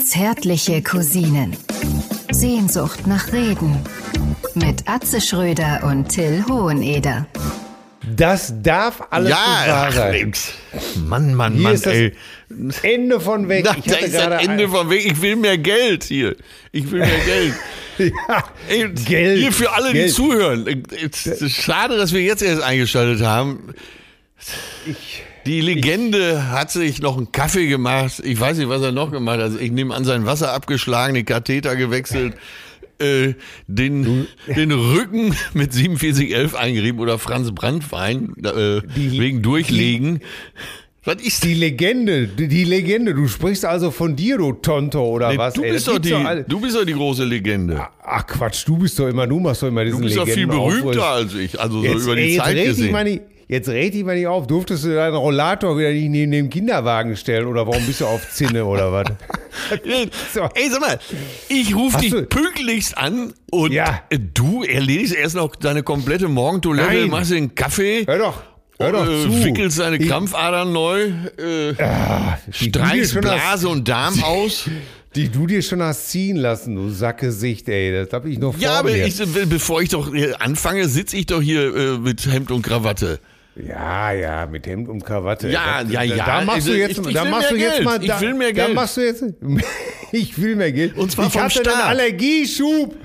Zärtliche Cousinen. Sehnsucht nach Reden. Mit Atze Schröder und Till Hoheneder. Das darf alles Ja, nicht wahr ach, sein. Mann, Mann, Hier Mann, ist das ey. Ende von weg. Na, Ich da hatte ist das gerade Ende von weg. Ich will mehr Geld hier. Ich will mehr Geld. ja, Ey, Geld. Hier für alle, die Geld. zuhören. Es ist schade, dass wir jetzt erst eingeschaltet haben. Ich, Die Legende hat sich noch einen Kaffee gemacht. Ich weiß nicht, was er noch gemacht hat. Also ich nehme an, sein Wasser abgeschlagen, den Katheter gewechselt, äh, den, den Rücken mit 4711 eingerieben oder Franz Brandwein äh, Die- wegen Durchlegen. Was ist die Legende, die, Legende. Du sprichst also von dir, du Tonto, oder Nee, was? du, ey? bist doch die, alle- du bist doch die große Legende. Ach Quatsch, du bist doch immer, du machst doch immer diesen Du bist doch viel Legenden berühmter als ich, also so Jetzt, über die ey, Zeit gesehen. Jetzt red dich mal nicht auf. Durftest du deinen Rollator wieder nicht neben dem Kinderwagen stellen oder warum bist du auf Zinne oder was? So. Ey, sag mal, ich rufe dich du- pünktlichst an und Ja. äh, du erledigst erst noch deine komplette Morgentoilette, Nein. machst den Kaffee, Hör doch, hör doch äh, zu. wickelst deine Ich- Krampfadern neu, äh, dir streichst schon hast- Blase und Darm aus. Die du dir schon hast ziehen lassen, du Sackgesicht, ey. Das hab ich noch vor Ja, aber ich, äh, bevor ich doch anfange, sitze ich doch hier äh, mit Hemd und Krawatte. Ja, ja, mit Hemd und Krawatte. Ja, ja, ja. Da machst du jetzt, ich- ich da will machst mehr du jetzt Geld. mal, Ich da, will mehr Da Geld. machst du jetzt, ich will mehr Geld. Und zwar ich vom hatte einen Staat. Allergieschub.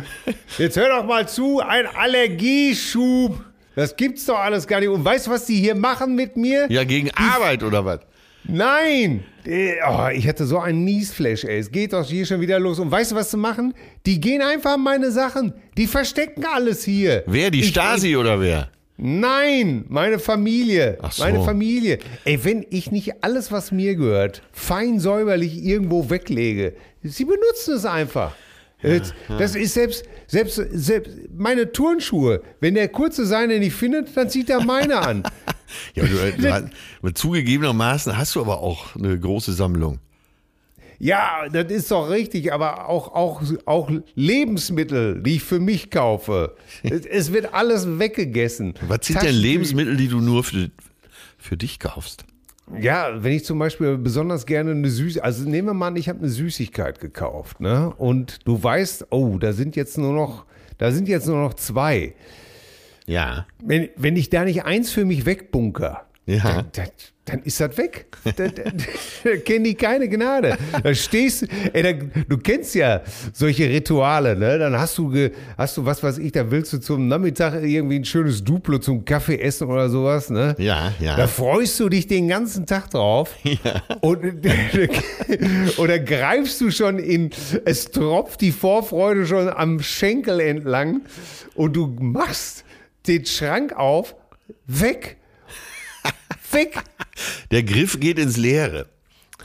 Jetzt hör doch mal zu, ein Allergieschub. Das gibt's doch alles gar nicht. Und weißt du, was die hier machen mit mir? Ja, gegen Arbeit oder was? Nein! Oh, ich hatte so einen Niesflash, ey. Es geht doch hier schon wieder los. Und weißt du, was sie machen? Die gehen einfach an meine Sachen. Die verstecken alles hier. Wer, die Ich- Stasi oder wer? Nein, meine Familie. Ach so. Meine Familie. Ey, wenn ich nicht alles, was mir gehört, fein säuberlich irgendwo weglege, sie benutzen es einfach. Jetzt, Das ist selbst, selbst, selbst meine Turnschuhe. Wenn der kurze seine nicht findet, dann zieht er meine an. Ja, du, du, hast- zugegebenermaßen hast du aber auch eine große Sammlung. Ja, das ist doch richtig, aber auch, auch, auch Lebensmittel, die ich für mich kaufe. Es, es wird alles weggegessen. Was sind denn Lebensmittel, die du nur für, für dich kaufst? Ja, wenn ich zum Beispiel besonders gerne eine Süß, also nehmen wir mal an, ich habe eine Süßigkeit gekauft, ne? Und du weißt, oh, da sind jetzt nur noch, da sind jetzt nur noch zwei. Ja. Wenn, wenn ich da nicht eins für mich wegbunker, Ja. dann, dann, ist das weg. Da, da, da kennen die keine Gnade. Da stehst du, ey, da, du kennst ja solche Rituale, ne? Dann hast du, ge, hast du, was weiß ich, da willst du zum Nachmittag irgendwie ein schönes Duplo zum Kaffee essen oder sowas, ne? Ja, ja. Da freust du dich den ganzen Tag drauf. Und, oder greifst du schon in, es tropft die Vorfreude schon am Schenkel entlang und du machst den Schrank auf, weg. Weg. Der Griff geht ins Leere.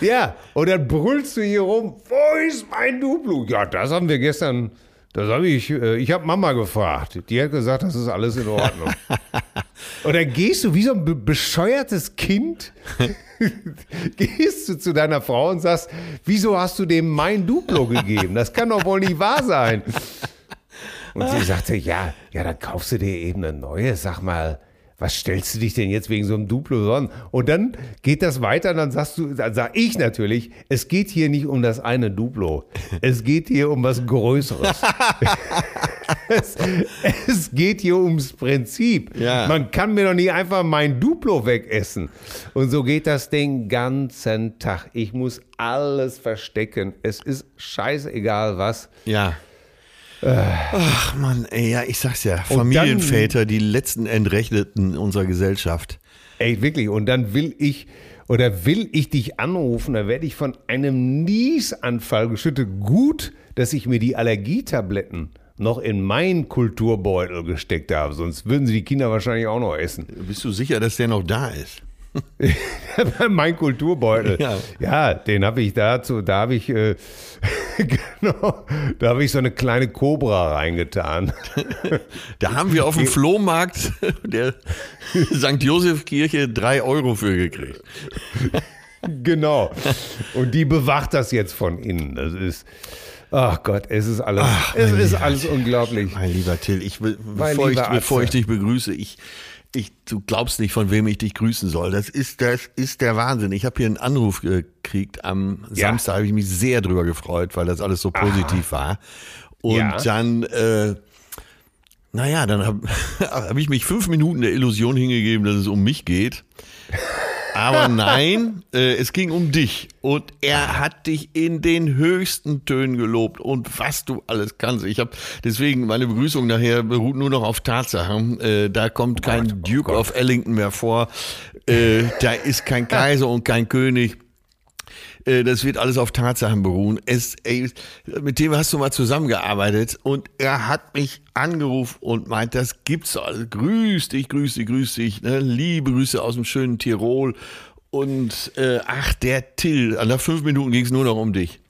Ja, und dann brüllst du hier rum, wo ist mein Duplo? Ja, das haben wir gestern, das habe ich, äh, ich habe Mama gefragt. Die hat gesagt, das ist alles in Ordnung. und dann gehst du wie so ein be bescheuertes Kind, gehst du zu deiner Frau und sagst, wieso hast du dem mein Duplo gegeben? Das kann doch wohl nicht wahr sein. Und sie sagte, ja, ja, dann kaufst du dir eben eine neue, sag mal, was stellst du dich denn jetzt wegen so einem Duplo an? Und dann geht das weiter, dann sagst du, dann sag ich natürlich, es geht hier nicht um das eine Duplo. Es geht hier um was Größeres. es, es geht hier ums Prinzip. Ja. Man kann mir doch nicht einfach mein Duplo wegessen. Und so geht das den ganzen Tag. Ich muss alles verstecken. Es ist scheißegal was. Ja. Ach Mann, ey, ja, ich sag's ja. Familienväter, die letzten Entrechteten unserer Gesellschaft. Ey, wirklich. Und dann will ich oder will ich dich anrufen, da werde ich von einem Niesanfall geschüttet. Gut, dass ich mir die Allergietabletten noch in meinen Kulturbeutel gesteckt habe, sonst würden sie die Kinder wahrscheinlich auch noch essen. Bist du sicher, dass der noch da ist? mein Kulturbeutel. Ja. Ja, den habe ich dazu, da habe ich, äh, genau, da habe ich so eine kleine Cobra reingetan. Da haben wir auf dem Flohmarkt der St. Josef Kirche drei Euro für gekriegt. genau. Und die bewacht das jetzt von innen. Das ist, ach Gott, es ist alles, es ist alles unglaublich. Mein lieber Till, ich, bevor, ich, bevor ich dich begrüße, ich, Ich, du glaubst nicht, von wem ich dich grüßen soll. Das ist, das ist der Wahnsinn. Ich habe hier einen Anruf gekriegt am Ja. Samstag, habe ich mich sehr drüber gefreut, weil das alles so positiv war. Und Ja. dann, äh, naja, dann habe hab ich mich fünf Minuten der Illusion hingegeben, dass es um mich geht. Aber nein, äh, es ging um dich. Und er hat dich in den höchsten Tönen gelobt und was du alles kannst. Ich habe deswegen meine Begrüßung nachher beruht nur noch auf Tatsachen. Äh, da kommt kein Duke of Ellington mehr vor. Äh, da ist kein Kaiser und kein König. Äh, Das wird alles auf Tatsachen beruhen. Es, ey, mit dem hast du mal zusammengearbeitet und er hat mich angerufen und meint, das gibt's. Also, grüß dich, grüß dich, grüß dich. Ne? Liebe Grüße aus dem schönen Tirol. Und äh, ach, der Till, nach fünf Minuten ging's nur noch um dich.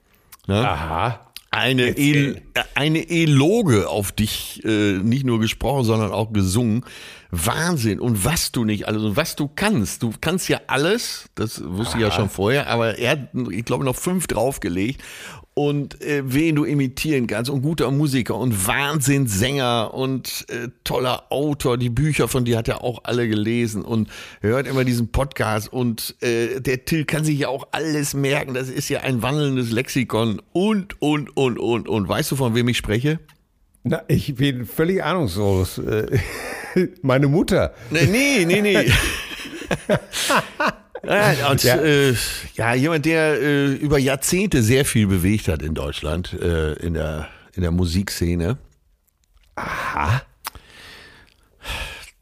Ne? Aha. Eine, El äh, eine Eloge auf dich, äh, nicht nur gesprochen, sondern auch gesungen. Wahnsinn. Und was du nicht alles und was du kannst. Du kannst ja alles, das wusste ich ja schon vorher, aber er hat, ich glaube, noch fünf draufgelegt. Und äh, wen du imitieren kannst und guter Musiker und Wahnsinnssänger und äh, toller Autor. Die Bücher von dir hat er auch alle gelesen und hört immer diesen Podcast. Und äh, der Till kann sich ja auch alles merken. Das ist ja ein wandelndes Lexikon und, und, und, und, und. Weißt du, von wem ich spreche? Na, ich bin völlig ahnungslos. Meine Mutter. Nee, nee, nee, nee. Ja, und, Ja. Äh, ja, jemand, der äh, über Jahrzehnte sehr viel bewegt hat in Deutschland, äh, in, der, in der Musikszene. Aha.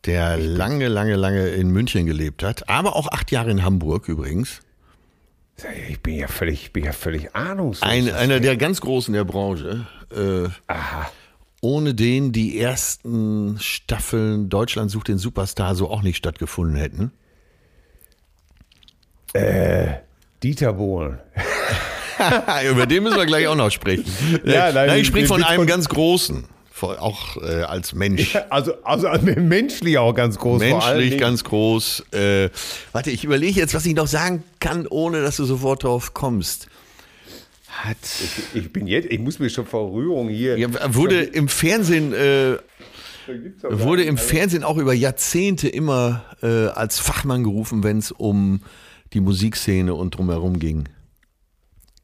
Der lange, lange, lange in München gelebt hat, aber auch acht Jahre in Hamburg übrigens. Ich bin ja völlig, ich bin ja völlig ahnungslos. Ein, einer der ganz Großen der Branche. Äh, Aha. Ohne den die ersten Staffeln Deutschland sucht den Superstar so auch nicht stattgefunden hätten. Dieter Bohlen. Über den müssen wir gleich auch noch sprechen. Ja, Äh, nein, nein, ich spreche von einem ganz Großen. Auch äh, als Mensch. Also, also menschlich auch ganz groß. Menschlich ganz groß. Äh, warte, ich überlege jetzt, was ich noch sagen kann, ohne dass du sofort drauf kommst. Hat. Ich bin jetzt, ich muss mich schon vor Rührung hier. Ja, wurde im Fernsehen, äh, wurde im Fernsehen auch über Jahrzehnte immer äh, als Fachmann gerufen, wenn es um die Musikszene und drumherum ging.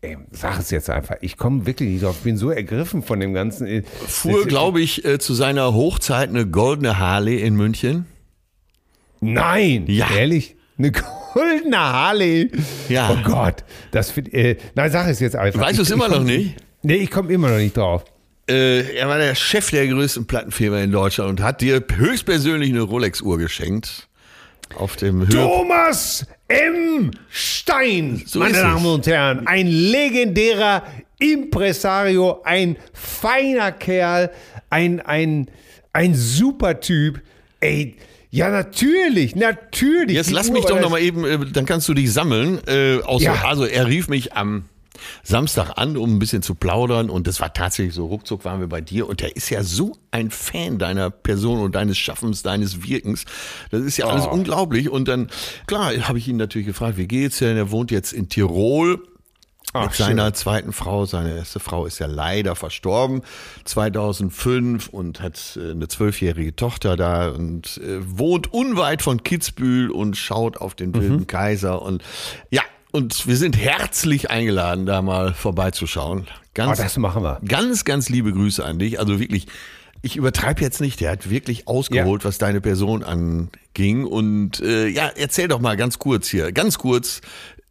Ey, sag es jetzt einfach. Ich komme wirklich nicht drauf. Ich bin so ergriffen von dem Ganzen. Fuhr, glaube ich, äh, zu seiner Hochzeit eine goldene Harley in München. Nein. Ja. Ehrlich? Eine goldene Harley. Ja. Oh Gott. Das find, äh, nein, sag es jetzt einfach. Weißt du es immer noch nicht? Nee, ich komme immer noch nicht drauf. Äh, er war der Chef der größten Plattenfirma in Deutschland und hat dir höchstpersönlich eine Rolex-Uhr geschenkt. Auf dem. Thomas M. Stein, So meine Damen und Herren, ein legendärer Impresario, ein feiner Kerl, ein, ein, ein super Typ. Ey, ja, natürlich, natürlich. Jetzt Die lass Uhr mich doch das- noch mal eben, äh, dann kannst du dich sammeln. Äh, aus, Ja. Also er rief mich am Samstag an, um ein bisschen zu plaudern und das war tatsächlich so, ruckzuck waren wir bei dir und der ist ja so ein Fan deiner Person und deines Schaffens, deines Wirkens. Das ist ja alles Oh. unglaublich und dann, klar, habe ich ihn natürlich gefragt, wie geht's denn? Er wohnt jetzt in Tirol. Ach, mit seiner zweiten Frau. Seine erste Frau ist ja leider verstorben 2005 und hat äh, eine zwölfjährige Tochter da und äh, wohnt unweit von Kitzbühel und schaut auf den wilden Mhm. Kaiser und ja. Und wir sind herzlich eingeladen, da mal vorbeizuschauen. Ganz, Oh, das machen wir. Ganz, ganz liebe Grüße an dich. Also wirklich, ich übertreibe jetzt nicht. Der hat wirklich ausgeholt, was deine Person anging. Und äh, ja, erzähl doch mal ganz kurz hier, ganz kurz,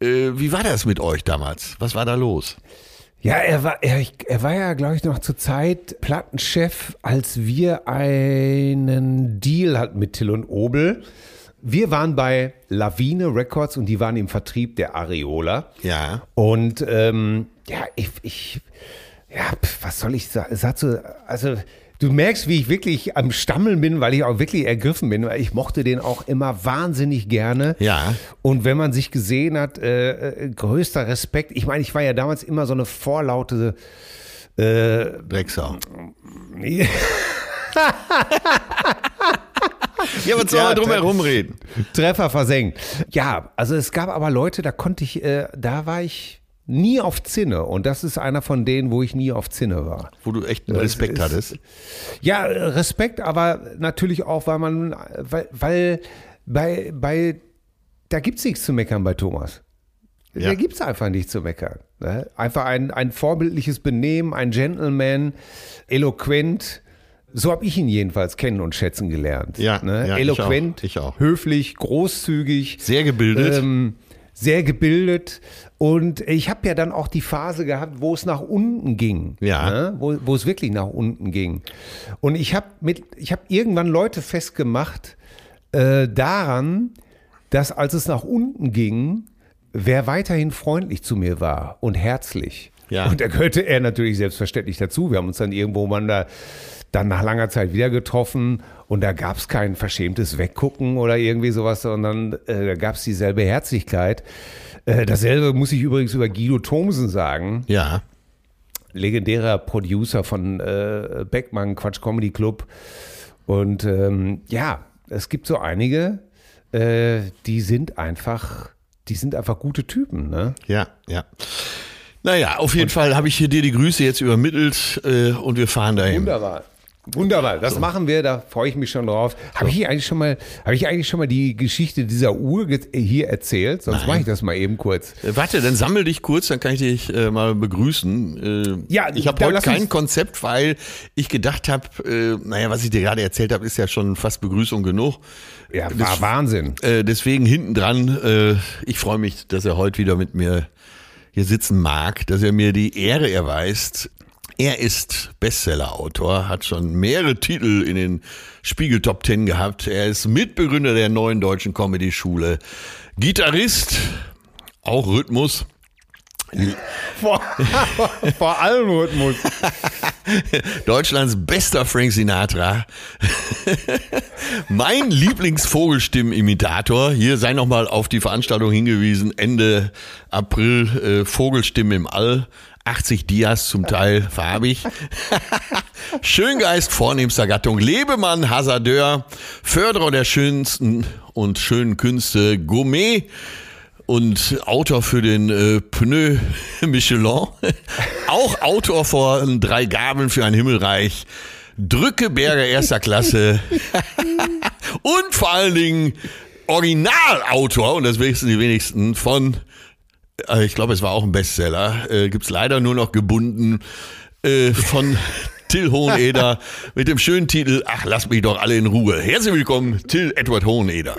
wie war das mit euch damals? Was war da los? Ja, er war, er, er war ja, glaube ich, noch zur Zeit Plattenchef, als wir einen Deal hatten mit Till und Obel. Wir waren bei Lawine Records und die waren im Vertrieb der Areola. Ja. Und ähm, ja, ich, ich ja, pf, was soll ich sagen? Also du merkst, wie ich wirklich am Stammeln bin, weil ich auch wirklich ergriffen bin. Weil ich mochte den auch immer wahnsinnig gerne. Ja. Und wenn man sich gesehen hat, äh, äh, größter Respekt. Ich meine, ich war ja damals immer so eine vorlaute äh, Drecksau. Ja, was soll Ja, drum herum reden? Treffer versenkt. Ja, also es gab aber Leute, da konnte ich, äh, da war ich nie auf Zinne. Und das ist einer von denen, wo ich nie auf Zinne war. Wo du echt Respekt ist- hattest. Ja, Respekt, aber natürlich auch, weil man, weil, weil bei, bei, da gibt's nichts zu meckern bei Thomas. Ja. Da gibt's einfach nichts zu meckern. Ne? Einfach ein, ein vorbildliches Benehmen, ein Gentleman, eloquent. So habe ich ihn jedenfalls kennen und schätzen gelernt. Ja, ne? ja, ich eloquent, auch, ich auch. höflich, großzügig. Sehr gebildet. Ähm, sehr gebildet. Und ich habe ja dann auch die Phase gehabt, wo es nach unten ging. Ja. Ne? Wo, wo es wirklich nach unten ging. Und ich habe mit, ich habe irgendwann Leute festgemacht äh, daran, dass als es nach unten ging, wer weiterhin freundlich zu mir war und herzlich. Ja. Und da gehörte er natürlich selbstverständlich dazu. Wir haben uns dann irgendwo mal da dann nach langer Zeit wieder getroffen und da gab es kein verschämtes Weggucken oder irgendwie sowas, sondern äh, da gab es dieselbe Herzlichkeit. Äh, dasselbe muss ich übrigens über Guido Thomsen sagen, Ja. legendärer Producer von äh, Beckmann Quatsch Comedy Club. Und ähm, ja, es gibt so einige, äh, die sind einfach, die sind einfach gute Typen, ne? Ja, ja. Naja, auf jeden Fall habe ich hier dir die Grüße jetzt übermittelt äh, und wir fahren dahin. Wunderbar. Wunderbar, das machen wir, da freue ich mich schon drauf. Habe ich eigentlich schon mal, habe ich eigentlich schon mal die Geschichte dieser Uhr hier erzählt? Sonst mache ich das mal eben kurz. Äh, Warte, dann sammel dich kurz, dann kann ich dich äh, mal begrüßen. Äh, Ja, ich habe heute kein Konzept, weil ich gedacht habe, äh, naja, was ich dir gerade erzählt habe, ist ja schon fast Begrüßung genug. Ja, war Wahnsinn. Äh, deswegen hinten dran, äh, ich freue mich, dass er heute wieder mit mir hier sitzen mag, dass er mir die Ehre erweist. Er ist Bestseller-Autor, hat schon mehrere Titel in den Spiegel Top Ten gehabt. Er ist Mitbegründer der neuen deutschen Comedy-Schule, Gitarrist, auch Rhythmus. Vor, vor allem Rhythmus. Deutschlands bester Frank Sinatra. mein Lieblingsvogelstimmenimitator. Hier sei nochmal auf die Veranstaltung hingewiesen. Ende April äh, Vogelstimmen im All. 80 Dias zum Teil farbig. Schöngeist vornehmster Gattung. Lebemann, Hasardeur. Förderer der schönsten und schönen Künste. Gourmet und Autor für den äh, Pneu Michelin. Auch Autor von Drei Gabeln für ein Himmelreich. Drückeberger erster Klasse. und vor allen Dingen Originalautor, und das wissen die wenigsten, von, äh, ich glaube, es war auch ein Bestseller, äh, gibt's leider nur noch gebunden, äh, von Till Hoheneder mit dem schönen Titel Ach, lass mich doch alle in Ruhe. Herzlich willkommen, Till Edward Hoheneder.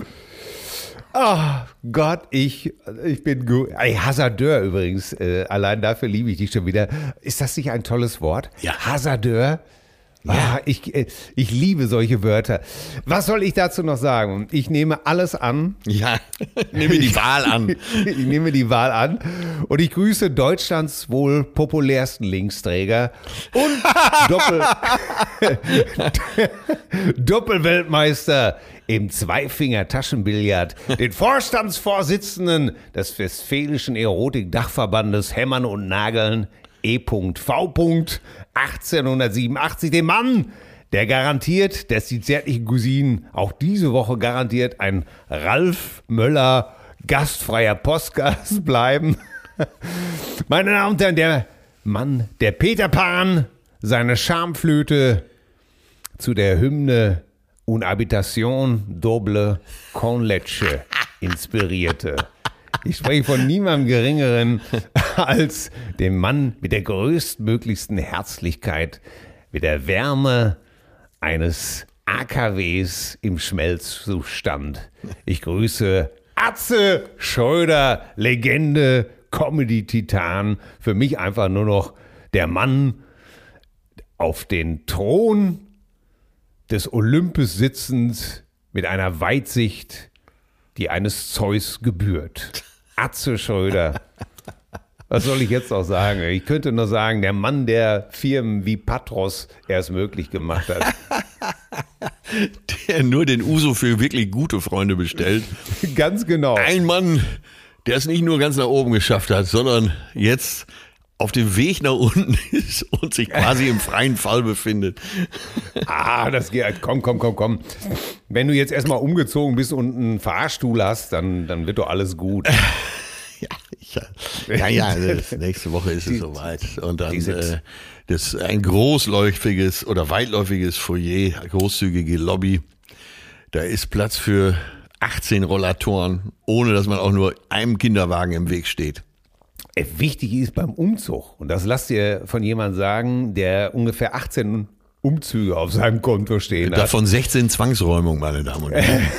Ah, Gott, ich, ich bin gut. Ey, Hasardeur übrigens, äh, allein dafür liebe ich dich schon wieder. Ist das nicht ein tolles Wort? Ja. Hasardeur? Ja, ich, äh, ich liebe solche Wörter. Was soll ich dazu noch sagen? Ich nehme alles an. Ja, nehme die Wahl an. Ich nehme die Wahl an und ich grüße Deutschlands wohl populärsten Linksträger und Doppel Doppelweltmeister im Zweifinger-Taschenbillard, den Vorstandsvorsitzenden des Westfälischen Erotik-Dachverbandes Hämmern und Nageln, E.V. 1887, den Mann, der garantiert, dass die zärtlichen Cousinen auch diese Woche garantiert ein Ralf Möller gastfreier Postgast bleiben. Meine Damen und Herren, der Mann, der Peter Pan, seine Schamflöte zu der Hymne Un Habitation Doble con Leche inspirierte. Ich spreche von niemandem Geringeren als dem Mann mit der größtmöglichsten Herzlichkeit, mit der Wärme eines AKWs im Schmelzzustand. Ich grüße Atze Schröder, Legende, Comedy-Titan. Für mich einfach nur noch der Mann auf den Thron des Olympes sitzend mit einer Weitsicht, die eines Zeus gebührt. Atze Schröder. Was soll ich jetzt noch sagen? Ich könnte nur sagen, der Mann, der Firmen wie Patros erst möglich gemacht hat. Der nur den Uso für wirklich gute Freunde bestellt. Ganz genau. Ein Mann, der es nicht nur ganz nach oben geschafft hat, sondern jetzt auf dem Weg nach unten ist und sich quasi im freien Fall befindet. Ah, das geht. Komm, komm, komm, komm. Wenn du jetzt erstmal umgezogen bist und einen Fahrstuhl hast, dann, dann wird doch alles gut. Ja, ich, ja, ja, das, nächste Woche ist es soweit. Und dann äh, das ein großläufiges oder weitläufiges Foyer, großzügige Lobby. Da ist Platz für 18 Rollatoren, ohne dass man auch nur einem Kinderwagen im Weg steht. Äh, Wichtig ist beim Umzug, und das lasst ihr von jemandem sagen, der ungefähr 18 Umzüge auf seinem Konto stehen hat. Davon 16 Zwangsräumung, meine Damen und Herren.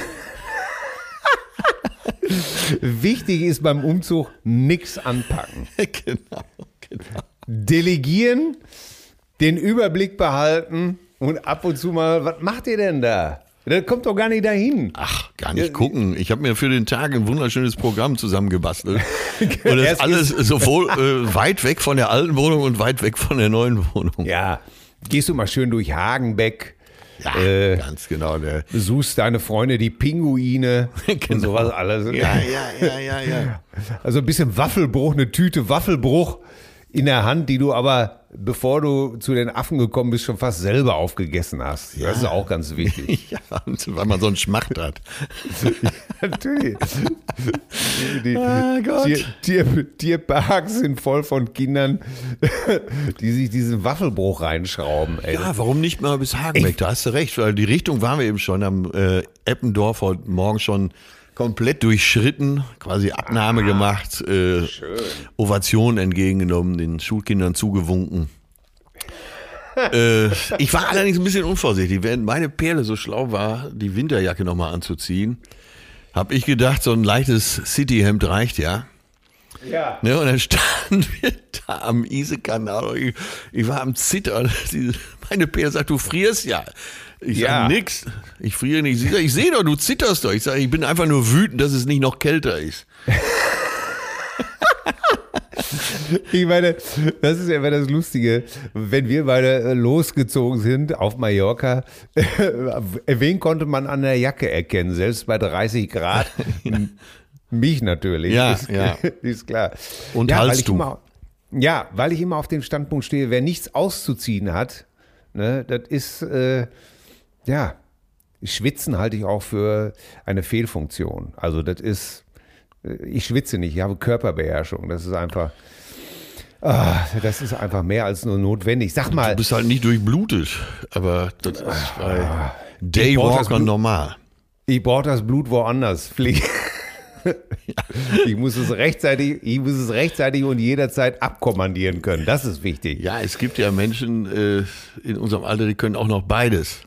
Wichtig ist beim Umzug nichts anpacken. genau, genau. Delegieren, den Überblick behalten und ab und zu mal, was macht ihr denn da? Das kommt doch gar nicht dahin. Ach, gar nicht gucken. Ich habe mir für den Tag ein wunderschönes Programm zusammengebastelt. Und das ist alles sowohl äh, weit weg von der alten Wohnung und weit weg von der neuen Wohnung. Ja, gehst du mal schön durch Hagenbeck, Ja, Äh, ganz genau. Der, besuchst deine Freunde, die Pinguine und sowas alles. Genau. ja, ja, ja, ja, ja. Also ein bisschen Waffelbruch, eine Tüte Waffelbruch in der Hand, die du aber, bevor du zu den Affen gekommen bist, schon fast selber aufgegessen hast. Das ist auch ganz wichtig. Ja, weil man so einen Schmacht hat. Natürlich. Die Ah, Gott. Tier, Tier, Tierparks sind voll von Kindern, die sich diesen Waffelbruch reinschrauben. Ey. Ja, warum nicht mal bis Hagenbeck? Da hast du recht, weil die Richtung waren wir eben schon am äh, Eppendorf heute Morgen schon komplett durchschritten, quasi Abnahme gemacht, äh, Ovation entgegengenommen, den Schulkindern zugewunken. äh, ich war allerdings ein bisschen unvorsichtig. Während meine Perle so schlau war, die Winterjacke nochmal anzuziehen, habe ich gedacht, so ein leichtes Cityhemd reicht ja. Ja. Ne, und dann standen wir da am Isekanal. Ich, ich war am Zittern. Meine Peer sagt, du frierst ja. Ich Ja. sag nix. Ich friere nicht. Sie sagt, ich sehe doch, du zitterst doch. Ich sage, ich bin einfach nur wütend, dass es nicht noch kälter ist. Ich meine, das ist ja immer das Lustige. Wenn wir beide losgezogen sind auf Mallorca, wen konnte man an der Jacke erkennen? Selbst bei 30 Grad. Mich natürlich. Ja, ist, ja. ist klar. Und ja, weil ich immer, ja, weil ich immer auf dem Standpunkt stehe, wer nichts auszuziehen hat, ne, das ist, äh, ja, Schwitzen halte ich auch für eine Fehlfunktion. Also das ist, äh, ich schwitze nicht, ich habe Körperbeherrschung. Das ist einfach, ah, das ist einfach mehr als nur notwendig. Sag Du mal, bist halt nicht durchblutet. Aber das ist bei brauch das Daywalker normal. ich brauche das Blut woanders. Pflicht. Ich muss es rechtzeitig, ich muss es rechtzeitig und jederzeit abkommandieren können. Das ist wichtig. Ja, es gibt ja Menschen äh, in unserem Alter, die können auch noch beides.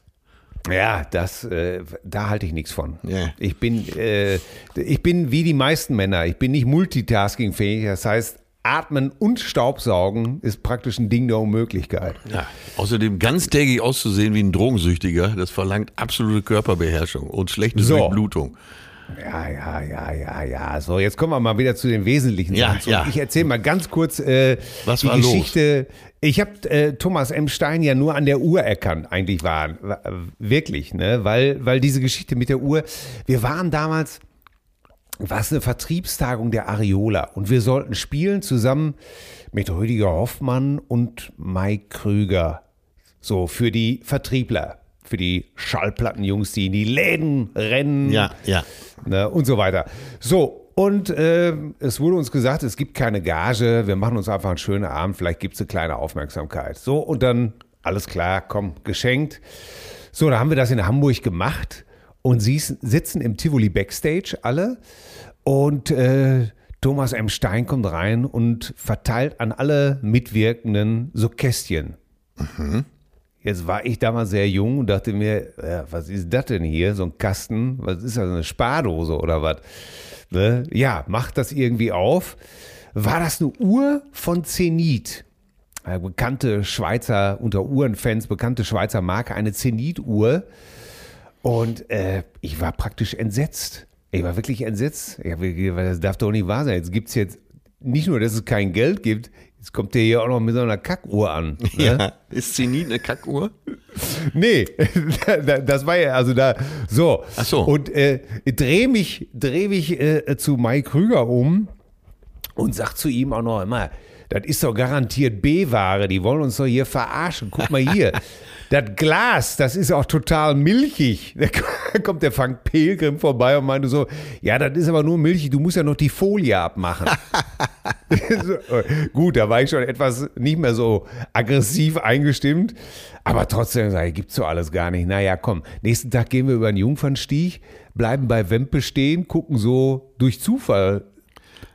Ja, das, äh, da halte ich nichts von. Ja. Ich bin, äh, ich bin wie die meisten Männer. Ich bin nicht multitaskingfähig. Das heißt, atmen und Staubsaugen ist praktisch ein Ding der Unmöglichkeit. Ja. Außerdem ganztägig auszusehen wie ein Drogensüchtiger, das verlangt absolute Körperbeherrschung und schlechte So. Durchblutung. Ja, ja, ja, ja, ja. So, jetzt kommen wir mal wieder zu den wesentlichen Ja, Sachen. ja. Ich erzähle mal ganz kurz äh, Was die war los? Geschichte. Ich habe äh, Thomas M. Stein ja nur an der Uhr erkannt, eigentlich war, war wirklich, ne? Weil, weil diese Geschichte mit der Uhr, wir waren damals, war es eine Vertriebstagung der Areola und wir sollten spielen zusammen mit Rüdiger Hoffmann und Mike Krüger. So, für die Vertriebler, für die Schallplattenjungs, die in die Läden rennen Ja, ja. ne, und so weiter. So, und äh, es wurde uns gesagt, es gibt keine Gage, wir machen uns einfach einen schönen Abend, vielleicht gibt es eine kleine Aufmerksamkeit. So, und dann, alles klar, komm, geschenkt. So, da haben wir das in Hamburg gemacht und sie sitzen im Tivoli Backstage alle und äh, Thomas M. Stein kommt rein und verteilt an alle Mitwirkenden so Kästchen. Jetzt war ich damals sehr jung und dachte mir, ja, was ist das denn hier? So ein Kasten? Was ist das, eine Spardose oder was? Ne? Ja, macht das irgendwie auf. War das eine Uhr von Zenit? Eine bekannte Schweizer, unter Uhrenfans, bekannte Schweizer Marke, eine Zenit-Uhr. Und äh, ich war praktisch entsetzt. Ich war wirklich entsetzt. Ich hab das darf doch nicht wahr sein. Jetzt gibt es jetzt nicht nur, dass es kein Geld gibt, jetzt kommt der hier auch noch mit so einer Kackuhr an. Ne? Ja. Ist Zenit eine Kackuhr? Nee, das war ja, also da, so. Ach so. Und äh, dreh mich, dreh mich äh, zu Mike Krüger um und sag zu ihm auch noch immer, das ist doch garantiert B-Ware, die wollen uns doch hier verarschen. Guck mal hier. Das Glas, das ist auch total milchig. Da kommt der Frank Pilgrim vorbei und meinte so, ja, das ist aber nur milchig, du musst ja noch die Folie abmachen. so, gut, da war ich schon etwas nicht mehr so aggressiv eingestimmt, aber trotzdem sage ich, gibt's so alles gar nicht. Naja, komm, nächsten Tag gehen wir über den Jungfernstieg, bleiben bei Wempe stehen, gucken so durch Zufall.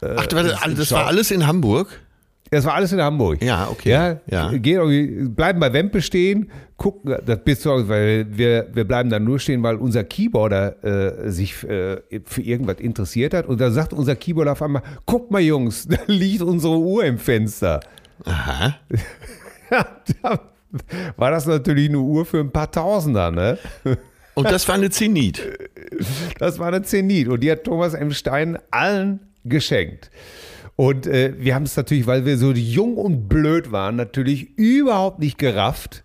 Äh, Ach, das, das war alles in Hamburg? Das war alles in Hamburg. Ja, okay. Ja, ja. Gehen, bleiben bei Wempe stehen, gucken, das besorgt, weil wir, wir bleiben dann nur stehen, weil unser Keyboarder äh, sich äh, für irgendwas interessiert hat. Und da sagt unser Keyboarder auf einmal: Guck mal, Jungs, da liegt unsere Uhr im Fenster. Aha. ja, war das natürlich eine Uhr für ein paar Tausender, ne? Und das war eine Zenit. Das war eine Zenit. Und die hat Thomas M. Stein allen geschenkt. Und äh, wir haben es natürlich, weil wir so jung und blöd waren, natürlich überhaupt nicht gerafft.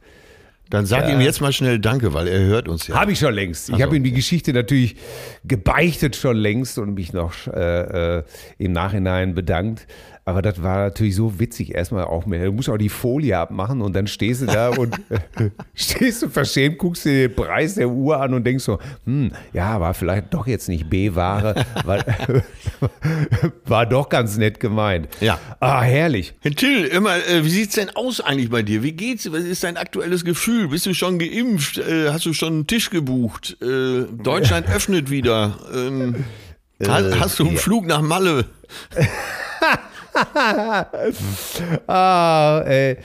Dann sag äh, ihm jetzt mal schnell Danke, weil er hört uns ja. Habe ich schon längst. Ich also. habe ihm die Geschichte natürlich gebeichtet schon längst und mich noch äh, äh im Nachhinein bedankt. Aber das war natürlich so witzig erstmal auch mit. Du musst auch die Folie abmachen und dann stehst du da und stehst du verschämt, guckst dir den Preis der Uhr an und denkst so, hm, ja, war vielleicht doch jetzt nicht B-Ware, war, war doch ganz nett gemeint. Ja. Ah, herrlich. Herr Till, immer, äh, wie sieht's denn aus eigentlich bei dir? Wie geht's? Was ist dein aktuelles Gefühl? Bist du schon geimpft? Äh, hast du schon einen Tisch gebucht? Äh, Deutschland öffnet wieder. Ähm, hast, hast du einen Flug nach Malle? ah, ey.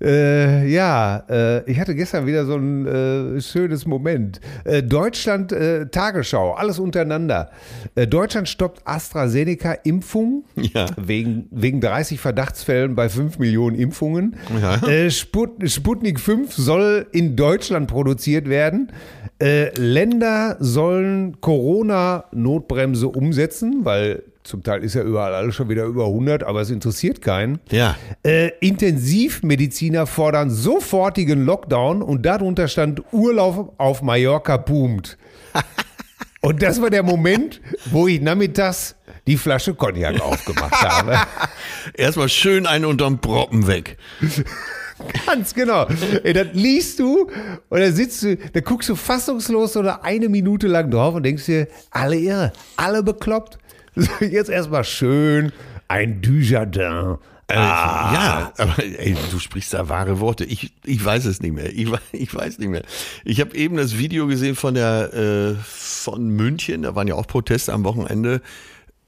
Äh, ja, äh, ich hatte gestern wieder so ein äh, schönes Moment. Äh, Deutschland äh, Tagesschau, alles untereinander. Äh, Deutschland stoppt AstraZeneca-Impfung ja. wegen, wegen 30 Verdachtsfällen bei 5 Millionen Impfungen. Ja. Sput, Sputnik 5 soll in Deutschland produziert werden. Länder sollen Corona-Notbremse umsetzen, weil zum Teil ist ja überall alles schon wieder über 100, aber es interessiert keinen. Ja. Äh, Intensivmediziner fordern sofortigen Lockdown und darunter stand Urlaub auf Mallorca boomt. und das war der Moment, wo ich nachmittags die Flasche Cognac aufgemacht habe. Erstmal schön einen unterm Proppen weg. Ganz genau. Ey, das liest du und dann sitzt du, da guckst du fassungslos oder eine Minute lang drauf und denkst dir, alle irre, alle bekloppt. Jetzt erstmal schön ein Dujardin. Äh, ah. Ja, aber ey, du sprichst da wahre Worte. Ich, ich weiß es nicht mehr. Ich, ich weiß nicht mehr. Ich habe eben das Video gesehen von der äh, von München. Da waren ja auch Proteste am Wochenende.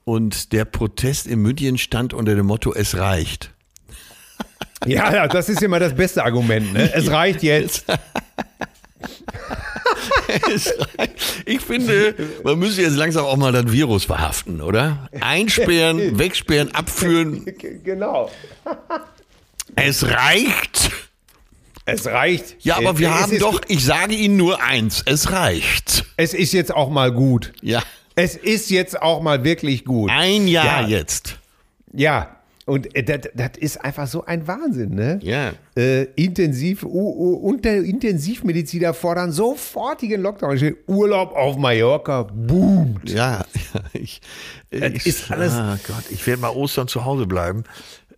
Und der Protest in München stand unter dem Motto: Es reicht. Ja, ja das ist immer das beste Argument. Ne? Es reicht jetzt. ich finde, man müsste jetzt langsam auch mal das Virus verhaften, oder? Einsperren, wegsperren, abführen. Genau. Es reicht. Es reicht. Ja, aber wir es haben doch, ich sage Ihnen nur eins, es reicht. Es ist jetzt auch mal gut. Ja. Es ist jetzt auch mal wirklich gut. Ein Jahr ja. jetzt. Ja, und äh, das ist einfach so ein Wahnsinn, ne? Ja. Äh, intensiv, uh, uh, unter Intensivmediziner fordern sofortigen Lockdown. Urlaub auf Mallorca, boom. Ja, ich, ich, ist alles. Ah Gott, ich werde mal Ostern zu Hause bleiben.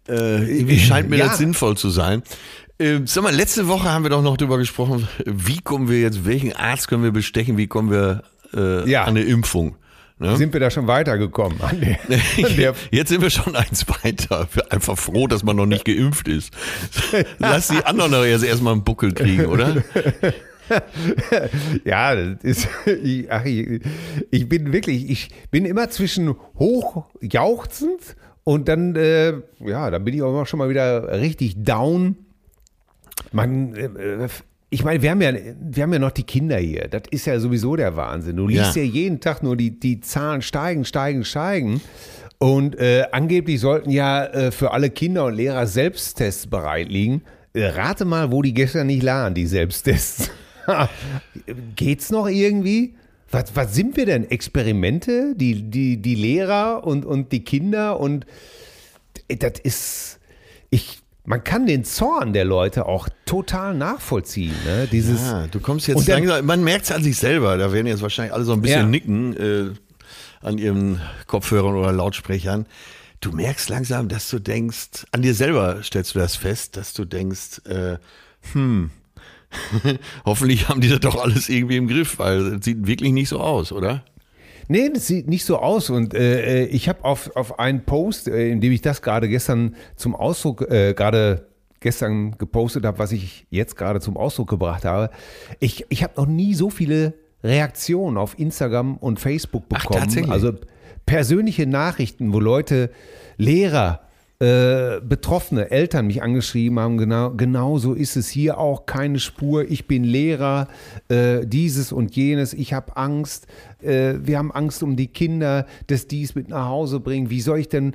Äh, irgendwie scheint mir ja. das sinnvoll zu sein. Äh, sag mal, letzte Woche haben wir doch noch darüber gesprochen, wie kommen wir jetzt, welchen Arzt können wir bestechen, wie kommen wir äh, ja. an eine Impfung? Ne? Sind wir da schon weitergekommen? An der, an der Jetzt sind wir schon eins weiter. Einfach froh, dass man noch nicht geimpft ist. Lass die anderen doch erst erstmal einen Buckel kriegen, oder? ja, das ist, ich, ach, ich, ich, bin wirklich, ich bin immer zwischen hochjauchzend und dann, äh, ja, dann bin ich auch schon mal wieder richtig down. Man, äh, ich meine, wir haben ja, wir haben ja noch die Kinder hier. Das ist ja sowieso der Wahnsinn. Du liest ja, ja jeden Tag nur die, die Zahlen steigen, steigen, steigen. Und äh, angeblich sollten ja äh, für alle Kinder und Lehrer Selbsttests bereit liegen. Äh, rate mal, wo die gestern nicht lagen, die Selbsttests. Geht's noch irgendwie? Was, was sind wir denn? Experimente? Die, die, die Lehrer und, und die Kinder und äh, das ist. Ich, man kann den Zorn der Leute auch total nachvollziehen. Ne? Dieses ja, du kommst jetzt dann, langsam, man merkt es an sich selber, da werden jetzt wahrscheinlich alle so ein bisschen ja. nicken äh, an ihren Kopfhörern oder Lautsprechern. du merkst langsam, dass du denkst, an dir selber stellst du das fest, dass du denkst, äh, hm, hoffentlich haben die das doch alles irgendwie im Griff, weil es sieht wirklich nicht so aus, oder? Nee, das sieht nicht so aus. Und äh, ich habe auf, auf einen Post, äh, in dem ich das gerade gestern zum Ausdruck, äh, gerade gestern gepostet habe, was ich jetzt gerade zum Ausdruck gebracht habe, ich, ich habe noch nie so viele Reaktionen auf Instagram und Facebook Ach, bekommen. tatsächlich? also persönliche Nachrichten, wo Leute, Lehrer, äh, Betroffene, Eltern mich angeschrieben haben, genau, genau so ist es hier auch, keine Spur, ich bin Lehrer, äh, dieses und jenes, ich habe Angst, äh, wir haben Angst um die Kinder, dass die es mit nach Hause bringen, wie soll ich denn,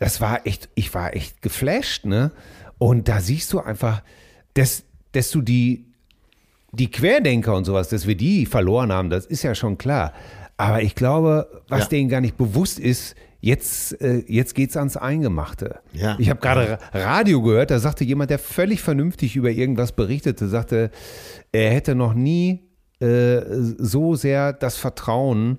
das war echt, ich war echt geflasht, ne? Und da siehst du einfach, dass, dass du die, die Querdenker und sowas, dass wir die verloren haben, das ist ja schon klar. Aber ich glaube, was Ja. denen gar nicht bewusst ist, jetzt, äh, jetzt geht's ans Eingemachte. Ja. Ich habe gerade Ra- Radio gehört, da sagte jemand, der völlig vernünftig über irgendwas berichtete, sagte, er hätte noch nie äh, so sehr das Vertrauen,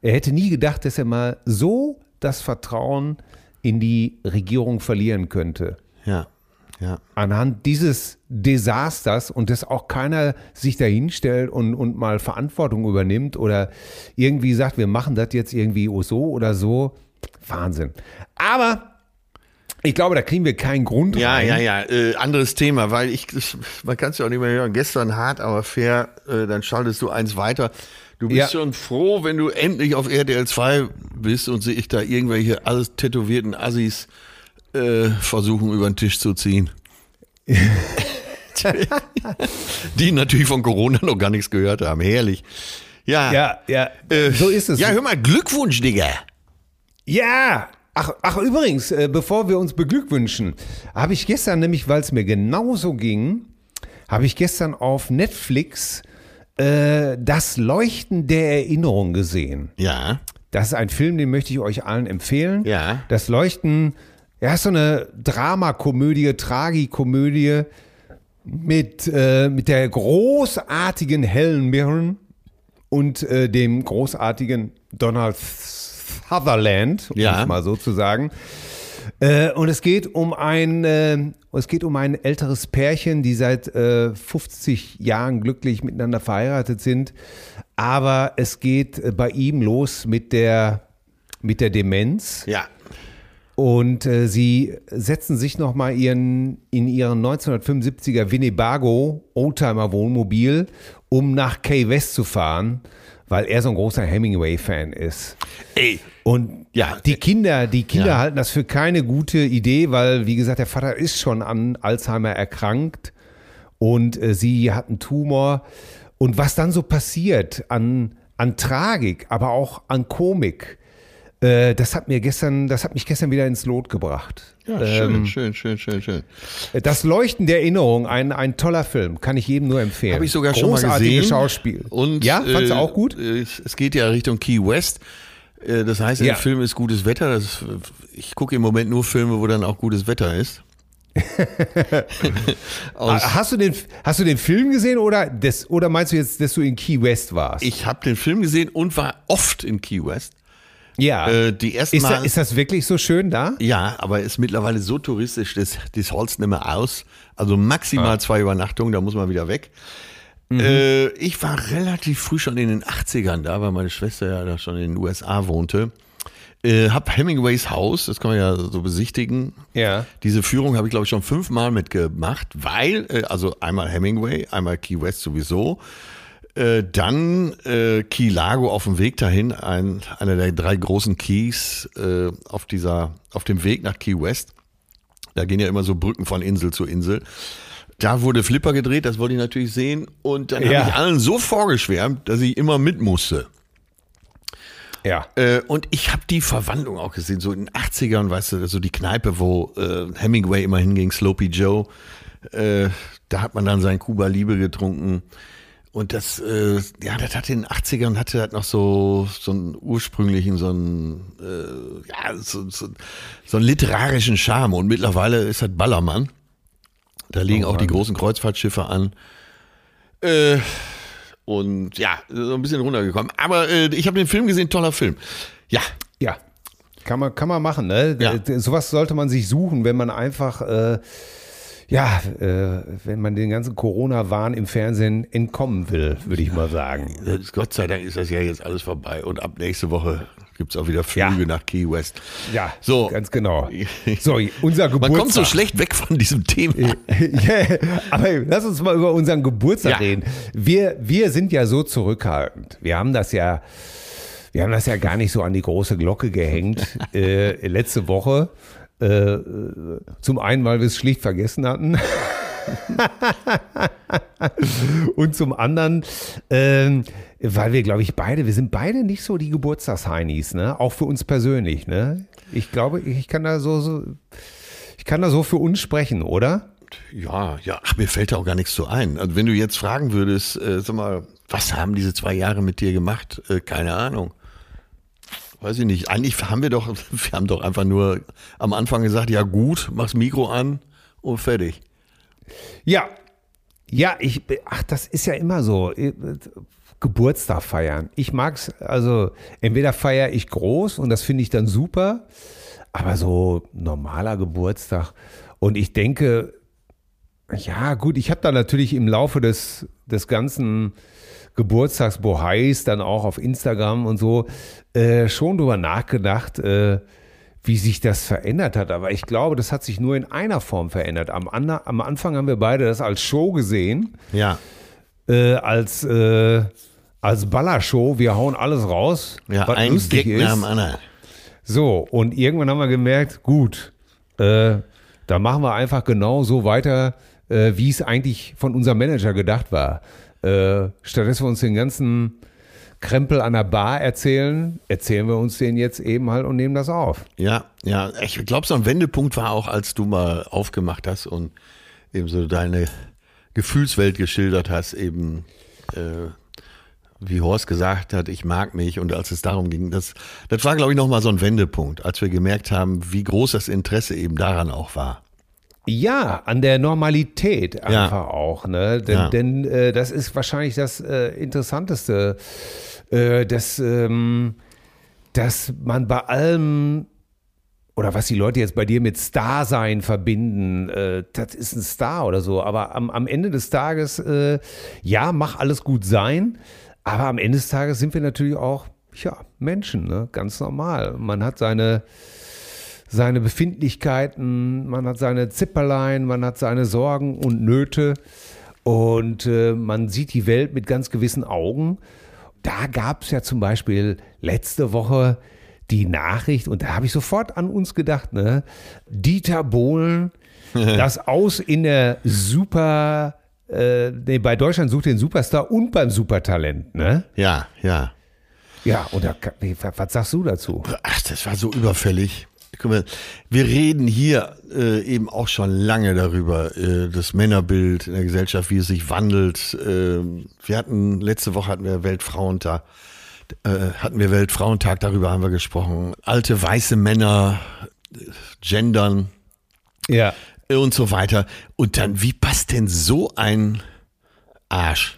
er hätte nie gedacht, dass er mal so das Vertrauen in die Regierung verlieren könnte Ja, ja. anhand dieses Desasters und dass auch keiner sich da hinstellt und, und mal Verantwortung übernimmt oder irgendwie sagt, wir machen das jetzt irgendwie so oder so. Wahnsinn. Aber ich glaube, da kriegen wir keinen Grund Ja, rein. ja, ja. Äh, anderes Thema, weil ich, ich man kann es ja auch nicht mehr hören. Gestern hart, aber fair, äh, dann schaltest du eins weiter. Du bist Ja. schon froh, wenn du endlich auf RTL 2 bist und sich da irgendwelche alles tätowierten Assis äh, versuchen über den Tisch zu ziehen. Die natürlich von Corona noch gar nichts gehört haben. Herrlich. Ja. Ja, ja, Äh, so ist es. Ja, hör mal, Glückwunsch, Digga. Ja, ach, ach übrigens, äh, bevor wir uns beglückwünschen, habe ich gestern nämlich, weil es mir genauso ging, habe ich gestern auf Netflix äh, das Leuchten der Erinnerung gesehen. Ja. Das ist ein Film, den möchte ich euch allen empfehlen. Ja. Das Leuchten, ja, ist so eine Dramakomödie, Tragikomödie mit, äh, mit der großartigen Helen Mirren und äh, dem großartigen Donald Sutherland, um Ja. es mal so zu sagen. Äh, und es geht um ein, äh, es geht um ein älteres Pärchen, die seit äh, 50 Jahren glücklich miteinander verheiratet sind. Aber es geht äh, bei ihm los mit der, mit der Demenz. Ja. Und äh, sie setzen sich nochmal ihren, in ihren 1975er Winnebago Oldtimer Wohnmobil, um nach Key West zu fahren, weil er so ein großer Hemingway-Fan ist. Ey. Und Ja. die Kinder, die Kinder Ja. halten das für keine gute Idee, weil, wie gesagt, der Vater ist schon an Alzheimer erkrankt und äh, sie hat einen Tumor. Und was dann so passiert an, an Tragik, aber auch an Komik, äh, das hat mir gestern, das hat mich gestern wieder ins Lot gebracht. Ja, schön, Ähm, schön, schön, schön, schön. das Leuchten der Erinnerung, ein, ein toller Film, kann ich jedem nur empfehlen. Habe ich sogar schon mal gesehen. Schauspiel. Und, ja, fandst du äh, auch gut? Es geht ja Richtung Key West. Äh, Das heißt, Ja. im Film ist gutes Wetter. Das, ich gucke im Moment nur Filme, wo dann auch gutes Wetter ist. Hast du den, hast du den Film gesehen oder, das, oder meinst du jetzt, dass du in Key West warst? ich habe den Film gesehen und war oft in Key West. Ja. Äh, die ersten ist, Mal. da, ist das wirklich so schön da? ja, aber ist mittlerweile so touristisch, das, das holst nicht mehr aus. Also maximal Ah. zwei Übernachtungen, da muss man wieder weg. Mhm. Äh, ich war relativ früh schon in den 80ern da, weil meine Schwester ja da schon in den USA wohnte. Äh, hab Hemingways Haus, das kann man ja so besichtigen. Ja. Diese Führung habe ich, glaube ich, schon fünfmal mitgemacht, weil, äh, also einmal Hemingway, einmal Key West sowieso. Äh, dann äh, Key Largo auf dem Weg dahin, ein, einer der drei großen Keys äh, auf dieser, auf dem Weg nach Key West. Da gehen ja immer so Brücken von Insel zu Insel. Da wurde Flipper gedreht, das wollte ich natürlich sehen. Und dann Ja. habe ich allen so vorgeschwärmt, dass ich immer mit musste. Ja. Äh, und ich habe die Verwandlung auch gesehen, so in den 80ern, weißt du, so die Kneipe, wo äh, Hemingway immer hinging, Sloppy Joe. Äh, da hat man dann sein Kuba Liebe getrunken. Und das, äh, ja, das hatte in den 80ern hatte das noch so, so einen ursprünglichen, so einen, äh, ja, so, so, so einen literarischen Charme. Und mittlerweile ist das Ballermann. Da liegen auch die großen Kreuzfahrtschiffe an. Äh, und ja, so ein bisschen runtergekommen. Aber äh, ich habe den Film gesehen, toller Film. Ja, Ja. Kann man, kann man machen, ne? Ja. Sowas sollte man sich suchen, wenn man einfach, äh, ja, äh, wenn man den ganzen Corona-Wahn im Fernsehen entkommen will, würde ich mal sagen. Gott sei Dank ist das ja jetzt alles vorbei und ab nächste Woche gibt es auch wieder Flüge Ja. nach Key West. Ja, So. ganz genau. So, unser Geburtstag. Man kommt so schlecht weg von diesem Thema. Ja, aber lass uns mal über unseren Geburtstag Ja. reden. Wir, wir sind ja so zurückhaltend. Wir haben das ja, wir haben das ja gar nicht so an die große Glocke gehängt äh, letzte Woche. Äh, zum einen, weil wir es schlicht vergessen hatten. Und zum anderen, ähm, weil wir, glaube ich, beide, wir sind beide nicht so die Geburtstagsheinis, ne? Auch für uns persönlich, ne? Ich glaube, ich kann da so, so ich kann da so für uns sprechen, oder? Ja, ja, ach, mir fällt da auch gar nichts so ein. Also wenn du jetzt fragen würdest, äh, sag mal, was haben diese zwei Jahre mit dir gemacht? Äh, keine Ahnung. Weiß ich nicht. Eigentlich haben wir doch, wir haben doch einfach nur am Anfang gesagt, ja gut, mach's Mikro an und fertig. Ja, ja, ich, ach, das ist ja immer so. Geburtstag feiern. Ich mag's, also entweder feiere ich groß und das finde ich dann super, aber so normaler Geburtstag. Und ich denke, ja, gut, ich habe da natürlich im Laufe des, des ganzen Geburtstagsbohais dann auch auf Instagram und so äh, schon drüber nachgedacht, äh, wie sich das verändert hat. Aber ich glaube, das hat sich nur in einer Form verändert. Am, ander- am Anfang haben wir beide das als Show gesehen, Ja. äh, als, äh, als Ballershow. Wir hauen alles raus, Ja, was ein lustig Gag ist. dem anderen. So, und irgendwann haben wir gemerkt, gut, äh, da machen wir einfach genau so weiter, äh, wie es eigentlich von unserem Manager gedacht war. Äh, statt dass wir uns den ganzen Krempel an der Bar erzählen, erzählen wir uns den jetzt eben halt und nehmen das auf. Ja, ja, ich glaube, so ein Wendepunkt war auch, als du mal aufgemacht hast und eben so deine Gefühlswelt geschildert hast, eben äh, wie Horst gesagt hat, ich mag mich und als es darum ging, das, das war, glaube ich, nochmal so ein Wendepunkt, als wir gemerkt haben, wie groß das Interesse eben daran auch war. Ja, an der Normalität Ja. einfach auch, ne? Denn, Ja. denn äh, das ist wahrscheinlich das äh, Interessanteste, äh, dass, ähm, dass man bei allem oder was die Leute jetzt bei dir mit Star-Sein verbinden, äh, das ist ein Star oder so. Aber am, am Ende des Tages, äh, ja, mach alles gut sein. Aber am Ende des Tages sind wir natürlich auch, ja, Menschen, ne? ganz normal. Man hat seine, seine Befindlichkeiten, man hat seine Zipperlein, man hat seine Sorgen und Nöte und äh, man sieht die Welt mit ganz gewissen Augen. Da gab es ja zum Beispiel letzte Woche die Nachricht, und da habe ich sofort an uns gedacht, ne? Dieter Bohlen, das Aus in der Super, äh, nee, bei Deutschland sucht den Superstar und beim Supertalent, ne? Ja, ja. Ja, und da, was sagst du dazu? Ach, das war so überfällig. Wir reden hier äh, eben auch schon lange darüber, äh, das Männerbild in der Gesellschaft, wie es sich wandelt. Äh, wir hatten, letzte Woche hatten wir Weltfrauentag, äh, hatten wir Weltfrauentag, darüber haben wir gesprochen. Alte weiße Männer, äh, gendern Ja. und so weiter. Und dann, wie passt denn so ein Arsch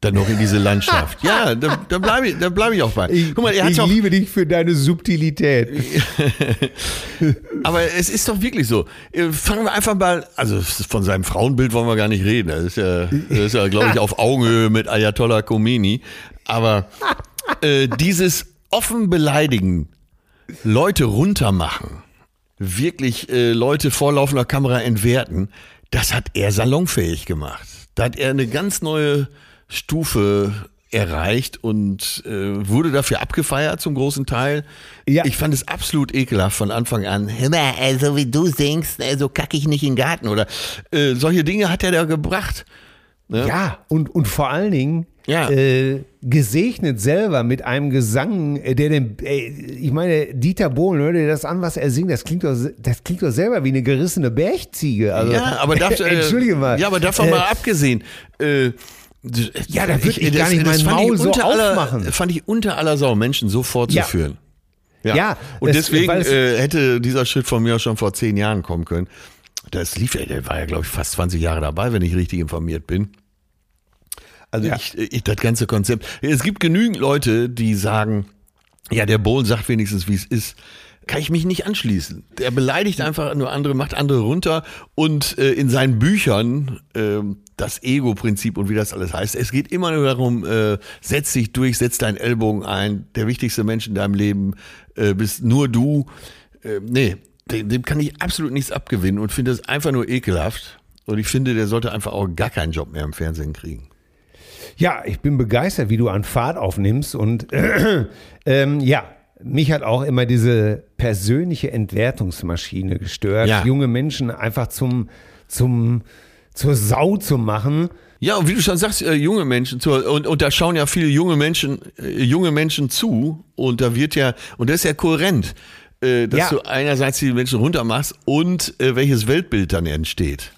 dann noch in diese Landschaft? ja, da, da bleibe ich, da bleib ich auch bei. Ich, Guck mal, ich auch liebe dich für deine Subtilität. Aber es ist doch wirklich so. Äh, Fangen wir einfach mal, also von seinem Frauenbild wollen wir gar nicht reden. Das ist ja, das ist ja glaube ich, auf Augenhöhe mit Ayatollah Khomeini. Aber äh, dieses offen beleidigen, Leute runtermachen, wirklich äh, Leute vor laufender Kamera entwerten, das hat er salonfähig gemacht. Da hat er eine ganz neue Stufe erreicht und äh, wurde dafür abgefeiert zum großen Teil. Ja. Ich fand es absolut ekelhaft von Anfang an. Hör mal, also wie du singst, also kacke ich nicht in den Garten oder äh, solche Dinge hat er da gebracht. Ne? Ja, und, und vor allen Dingen Ja. äh, gesegnet selber mit einem Gesang, äh, der den, ey, ich meine, Dieter Bohlen, hör dir das an, was er singt, das klingt doch, das klingt doch selber wie eine gerissene Bergziege. Also, Ja, aber davon, äh, Entschuldige mal. Ja, aber davon Äh, mal abgesehen. Äh, Ja, da würd ich gar das- nicht das mein fand ich Maul so aller, aufmachen. Fand ich unter aller Sau, Menschen so vorzuführen. Ja, Und es- deswegen weil es- äh, hätte dieser Schritt von mir schon vor zehn Jahren kommen können. Das lief, ja, der war ja, glaube ich, fast 20 Jahre dabei, wenn ich richtig informiert bin. Also Ja. ich, ich, das ganze Konzept. Es gibt genügend Leute, die sagen, ja, der Bowl sagt wenigstens, wie es ist. kann ich mich nicht anschließen. Der beleidigt einfach nur andere, macht andere runter und äh, in seinen Büchern äh, das Ego-Prinzip und wie das alles heißt. Es geht immer nur darum, äh, setz dich durch, setz deinen Ellbogen ein. Der wichtigste Mensch in deinem Leben äh, bist nur du. Äh, nee, dem, dem kann ich absolut nichts abgewinnen und finde es einfach nur ekelhaft. Und ich finde, der sollte einfach auch gar keinen Job mehr im Fernsehen kriegen. Ja, ich bin begeistert, wie du an Fahrt aufnimmst und äh, ähm, ja, mich hat auch immer diese persönliche Entwertungsmaschine gestört, Ja. junge Menschen einfach zum, zum, zur Sau zu machen. Ja, und wie du schon sagst, äh, junge Menschen zu, und, und da schauen ja viele junge Menschen, äh, junge Menschen zu und da wird ja, und das ist ja kohärent, äh, dass Ja. du einerseits die Menschen runtermachst und äh, welches Weltbild dann entsteht.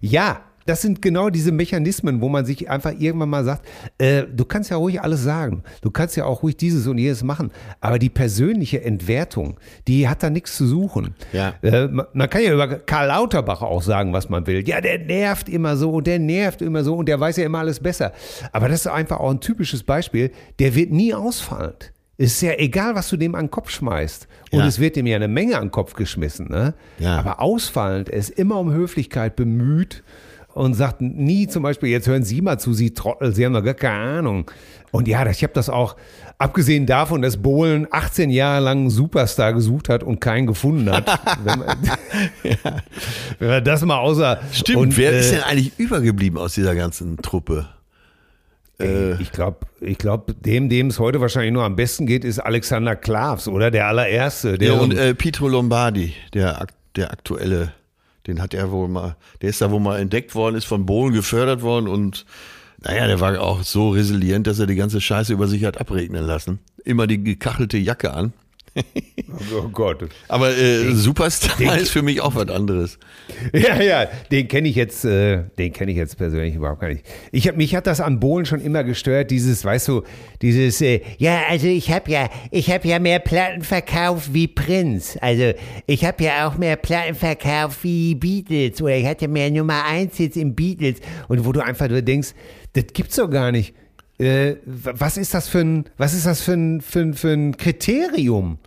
Ja, das sind genau diese Mechanismen, wo man sich einfach irgendwann mal sagt, äh, du kannst ja ruhig alles sagen, du kannst ja auch ruhig dieses und jenes machen, aber die persönliche Entwertung, die hat da nichts zu suchen. Ja. Äh, man, kann ja über Karl Lauterbach auch sagen, was man will. Ja, der nervt immer so und der nervt immer so und der weiß ja immer alles besser. Aber das ist einfach auch ein typisches Beispiel, der wird nie ausfallen. Ist ja egal, was du dem an den Kopf schmeißt. Und Ja. es wird dem ja eine Menge an den Kopf geschmissen. Ne? Ja. Aber ausfallend, er ist immer um Höflichkeit bemüht und sagt nie zum Beispiel, jetzt hören Sie mal zu, Sie Trottel, Sie haben doch gar keine Ahnung. Und ja, ich habe das auch, abgesehen davon, dass Bohlen 18 Jahre lang einen Superstar gesucht hat und keinen gefunden hat. wenn, man, wenn man das mal außer... Stimmt, und, wer äh, ist denn eigentlich übergeblieben aus dieser ganzen Truppe? Ey, ich glaube, ich glaub, dem, dem es heute wahrscheinlich nur am besten geht, ist Alexander Klavs, oder? Der allererste. Der Ja, und äh, Pietro Lombardi, der, der aktuelle, den hat er wohl mal, der ist da wohl mal entdeckt worden, ist von Bohlen gefördert worden und naja, der war auch so resilient, dass er die ganze Scheiße über sich hat abregnen lassen. Immer die gekachelte Jacke an. Oh Gott. Aber äh, Superstar ist für mich auch was anderes. Ja, ja, den kenne ich jetzt, äh, den kenne ich jetzt persönlich überhaupt gar nicht. Ich hab, mich hat das an Bohlen schon immer gestört, dieses, weißt du, dieses, äh, ja, also ich habe ja, ich habe ja mehr Platten verkauft wie Prinz. Also ich habe ja auch mehr Platten verkauft wie Beatles oder ich hatte mehr Nummer eins jetzt im Beatles und wo du einfach nur denkst, das gibt's doch gar nicht. Äh, was ist das für ein, was ist das für ein, für ein, für ein Kriterium?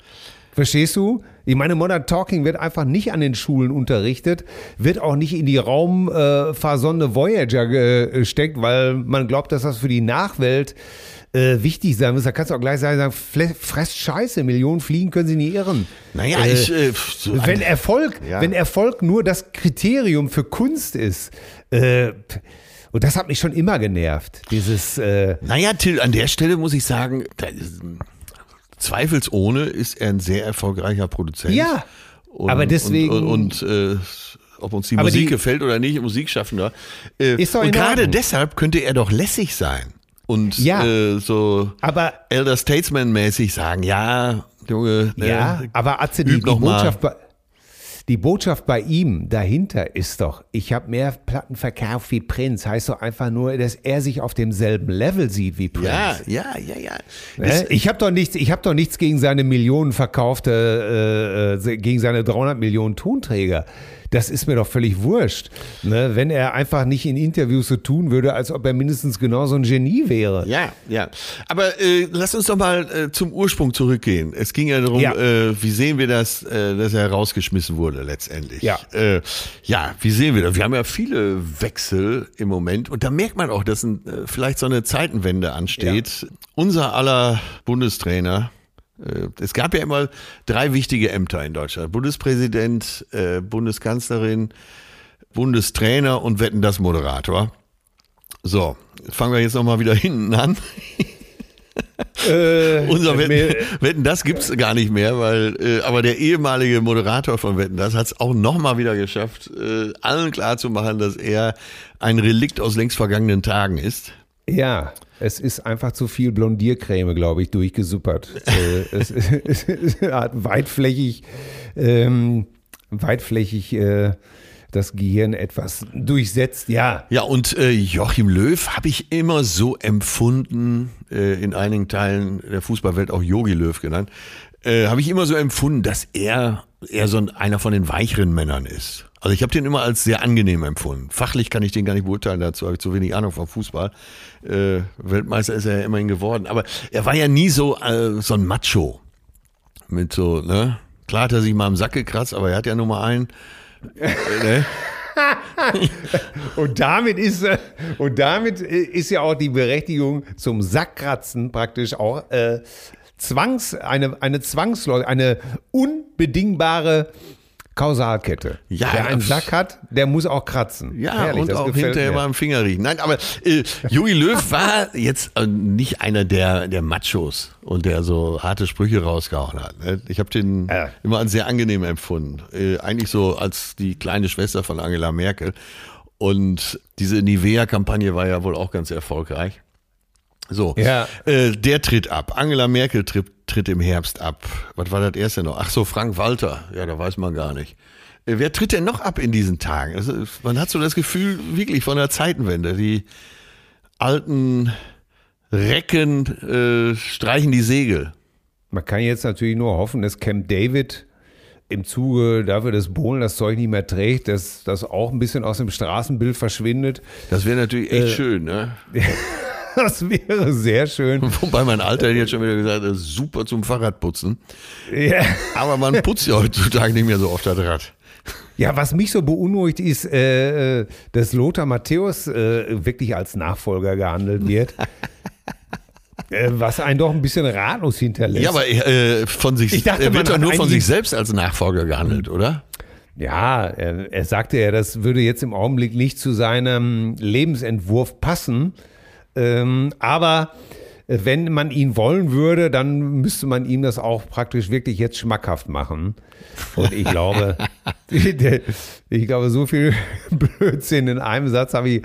Verstehst du? Ich meine, Modern Talking wird einfach nicht an den Schulen unterrichtet, wird auch nicht in die Raumfahrsonde Voyager gesteckt, weil man glaubt, dass das für die Nachwelt äh, wichtig sein muss. Da kannst du auch gleich sagen, fresst Scheiße, Millionen Fliegen können sie nie irren. Naja, Äh, ich, äh, so wenn Erfolg, Ja. wenn Erfolg nur das Kriterium für Kunst ist, äh, und das hat mich schon immer genervt. Dieses, äh, Naja, Till, an der Stelle muss ich sagen, ist, zweifelsohne ist er ein sehr erfolgreicher Produzent. Ja, Und, aber deswegen- Und, und, und äh, ob uns die Musik die- gefällt oder nicht, Musikschaffender. Äh, Ist doch und gerade deshalb könnte er doch lässig sein. Und Ja. äh, so aber Elder Statesman-mäßig sagen, ja, Junge, Ja, äh, aber Atze, die, die. Botschaft die Botschaft bei ihm dahinter ist doch, ich habe mehr Platten verkauft wie Prinz. Heißt doch einfach nur, dass er sich auf demselben Level sieht wie Prinz. ja, ja, ja, ja. Ne? Ich habe doch nichts, ich habe doch nichts gegen seine Millionen verkaufte, äh, äh, gegen seine 300 Millionen Tonträger. Das ist mir doch völlig wurscht. Ne? Wenn er einfach nicht in Interviews so tun würde, als ob er mindestens genauso ein Genie wäre. Ja, ja. Aber äh, lass uns doch mal äh, zum Ursprung zurückgehen. Es ging ja darum, Ja. Äh, wie sehen wir das, äh, dass er rausgeschmissen wurde letztendlich. Ja. Äh, ja, wie sehen wir das? Wir haben ja viele Wechsel im Moment und da merkt man auch, dass ein, äh, vielleicht so eine Zeitenwende ansteht. Unser aller Bundestrainer, es gab ja immer drei wichtige Ämter in Deutschland. Bundespräsident, äh, Bundeskanzlerin, Bundestrainer und Wetten das Moderator. So, fangen wir jetzt nochmal wieder hinten an. Äh, Unser Wetten, Wetten, das gibt's gar nicht mehr, weil, äh, aber der ehemalige Moderator von Wetten, das hat's auch nochmal wieder geschafft, äh, allen klarzumachen, dass er ein Relikt aus längst vergangenen Tagen ist. Ja, es ist einfach zu viel Blondiercreme, glaube ich, durchgesuppert. äh, es, es, es hat weitflächig, ähm, weitflächig äh, das Gehirn etwas durchsetzt. Ja, Ja, und äh, Joachim Löw habe ich immer so empfunden, äh, in einigen Teilen der Fußballwelt auch Yogi Löw genannt, äh, habe ich immer so empfunden, dass er eher so ein, einer von den weicheren Männern ist. Also ich habe den immer als sehr angenehm empfunden. Fachlich kann ich den gar nicht beurteilen, dazu habe ich zu wenig Ahnung vom Fußball. Äh, Weltmeister ist er ja immerhin geworden. Aber er war ja nie so, äh, so ein Macho. Mit so, ne? Klar hat er sich mal im Sack gekratzt, aber er hat ja nur mal einen. Äh, ne? und damit ist äh, und damit ist ja auch die Berechtigung zum Sackkratzen praktisch auch äh, Zwangs eine eine Zwangsläufige, eine unbedingbare Kausalkette. Ja, Wer einen Sack hat, der muss auch kratzen. Ja, Herrlich, und auch hinterher mal am Finger riechen. Nein, aber äh, Jogi Löw war jetzt äh, nicht einer der, der Machos und der so harte Sprüche rausgehauen hat. Ne? Ich habe den Ja. immer als sehr angenehm empfunden. Äh, eigentlich so als die kleine Schwester von Angela Merkel. Und diese Nivea-Kampagne war ja wohl auch ganz erfolgreich. So, Ja. äh, der tritt ab. Angela Merkel tritt, tritt im Herbst ab. Was war das erste noch? Ach so, Frank Walter. Ja, da weiß man gar nicht. Äh, wer tritt denn noch ab in diesen Tagen? Also, man hat so das Gefühl, wirklich von der Zeitenwende. Die alten Recken äh, streichen die Segel. Man kann jetzt natürlich nur hoffen, dass Camp David im Zuge dafür, dass Bohlen das Zeug nicht mehr trägt, dass das auch ein bisschen aus dem Straßenbild verschwindet. Das wäre natürlich echt schön, ne? Das wäre sehr schön. Wobei mein Alter jetzt schon wieder gesagt hat, super zum Fahrradputzen. Ja. Aber man putzt ja heutzutage nicht mehr so oft das Rad. Ja, was mich so beunruhigt, ist, äh, dass Lothar Matthäus äh, wirklich als Nachfolger gehandelt wird. äh, was einen doch ein bisschen ratlos hinterlässt. Ja, aber äh, von sich, Ich dachte, er wird doch nur von sich selbst als Nachfolger gehandelt, oder? Ja, er, er sagte ja, das würde jetzt im Augenblick nicht zu seinem Lebensentwurf passen. Ähm, aber äh, wenn man ihn wollen würde, dann müsste man ihm das auch praktisch wirklich jetzt schmackhaft machen. Und ich glaube, ich glaube, so viel Blödsinn in einem Satz habe ich.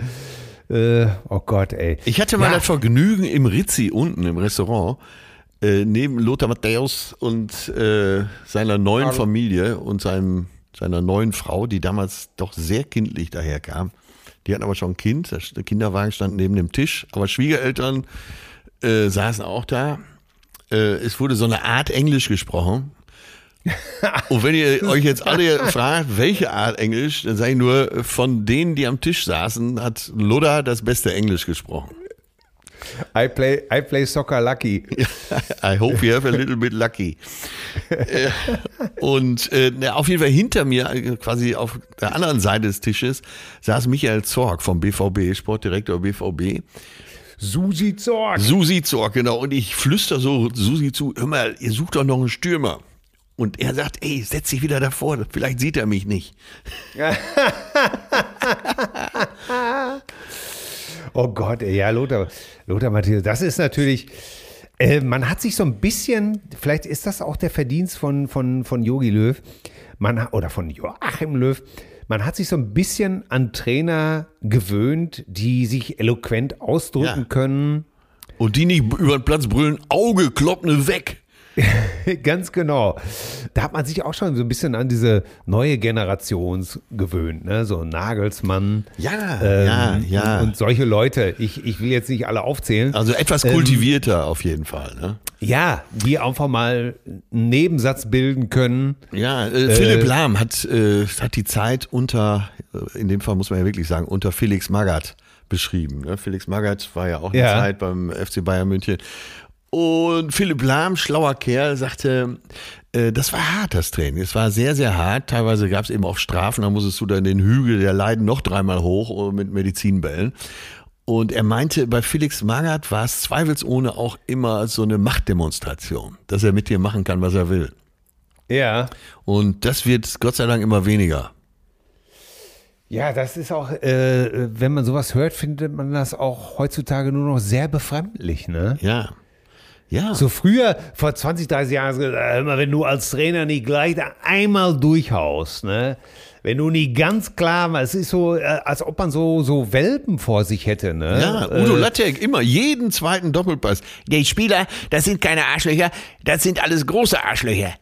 Äh, oh Gott, ey. Ich hatte mal Ja. das Vergnügen im Rizzi unten im Restaurant, äh, neben Lothar Matthäus und äh, seiner neuen Hallo. Familie und seinem, seiner neuen Frau, die damals doch sehr kindlich daherkam. Die hatten aber schon ein Kind, der Kinderwagen stand neben dem Tisch, aber Schwiegereltern äh, saßen auch da. Äh, es wurde so eine Art Englisch gesprochen. Und wenn ihr euch jetzt alle fragt, welche Art Englisch, dann sage ich nur, von denen, die am Tisch saßen, hat Lothar das beste Englisch gesprochen. I play, I play soccer lucky. I hope you have a little bit lucky. Äh, Und äh, auf jeden Fall hinter mir, äh, quasi auf der anderen Seite des Tisches, saß Michael Zorg vom BVB, Sportdirektor BVB. Susi Zorg. Susi Zorg, genau. Und ich flüster so Susi zu, hör mal, ihr sucht doch noch einen Stürmer. Und er sagt, ey, setz dich wieder davor, vielleicht sieht er mich nicht. Oh Gott, ja, Lothar, Lothar Matthäus, das ist natürlich, äh, man hat sich so ein bisschen, vielleicht ist das auch der Verdienst von, von, von Jogi Löw, man, oder von Joachim Löw, man hat sich so ein bisschen an Trainer gewöhnt, die sich eloquent ausdrücken Ja. können. Und die nicht über den Platz brüllen, Auge, kloppne weg. Ganz genau. Da hat man sich auch schon so ein bisschen an diese neue Generation gewöhnt, ne? So Nagelsmann. Ja, ähm, ja, ja. Und solche Leute, ich, ich will jetzt nicht alle aufzählen. Also etwas Ähm, kultivierter auf jeden Fall. Ne? Ja, die einfach mal einen Nebensatz bilden können. Ja, äh, Philipp Lahm hat, äh, hat die Zeit unter, äh, in dem Fall muss man ja wirklich sagen, unter Felix Magath beschrieben. Ne? Felix Magath war ja auch eine Ja. Zeit beim FC Bayern München. Und Philipp Lahm, schlauer Kerl, sagte, äh, das war hart, das Training. Es war sehr, sehr hart. Teilweise gab es eben auch Strafen, da musstest du dann den Hügel der Leiden noch dreimal hoch äh, mit Medizinbällen. Und er meinte, bei Felix Magath war es zweifelsohne auch immer so eine Machtdemonstration, dass er mit dir machen kann, was er will. Ja. Und das wird Gott sei Dank immer weniger. Ja, das ist auch, äh, wenn man sowas hört, findet man das auch heutzutage nur noch sehr befremdlich, ne? Ja. Ja. So früher, vor 20, 30 Jahren, immer wenn du als Trainer nicht gleich einmal durchhaust, ne? Wenn du nicht ganz klar, es ist so, äh, als ob man so, so Welpen vor sich hätte, ne? ja, Udo Äh, Lattek, immer, jeden zweiten Doppelpass. Die Spieler, das sind keine Arschlöcher, das sind alles große Arschlöcher.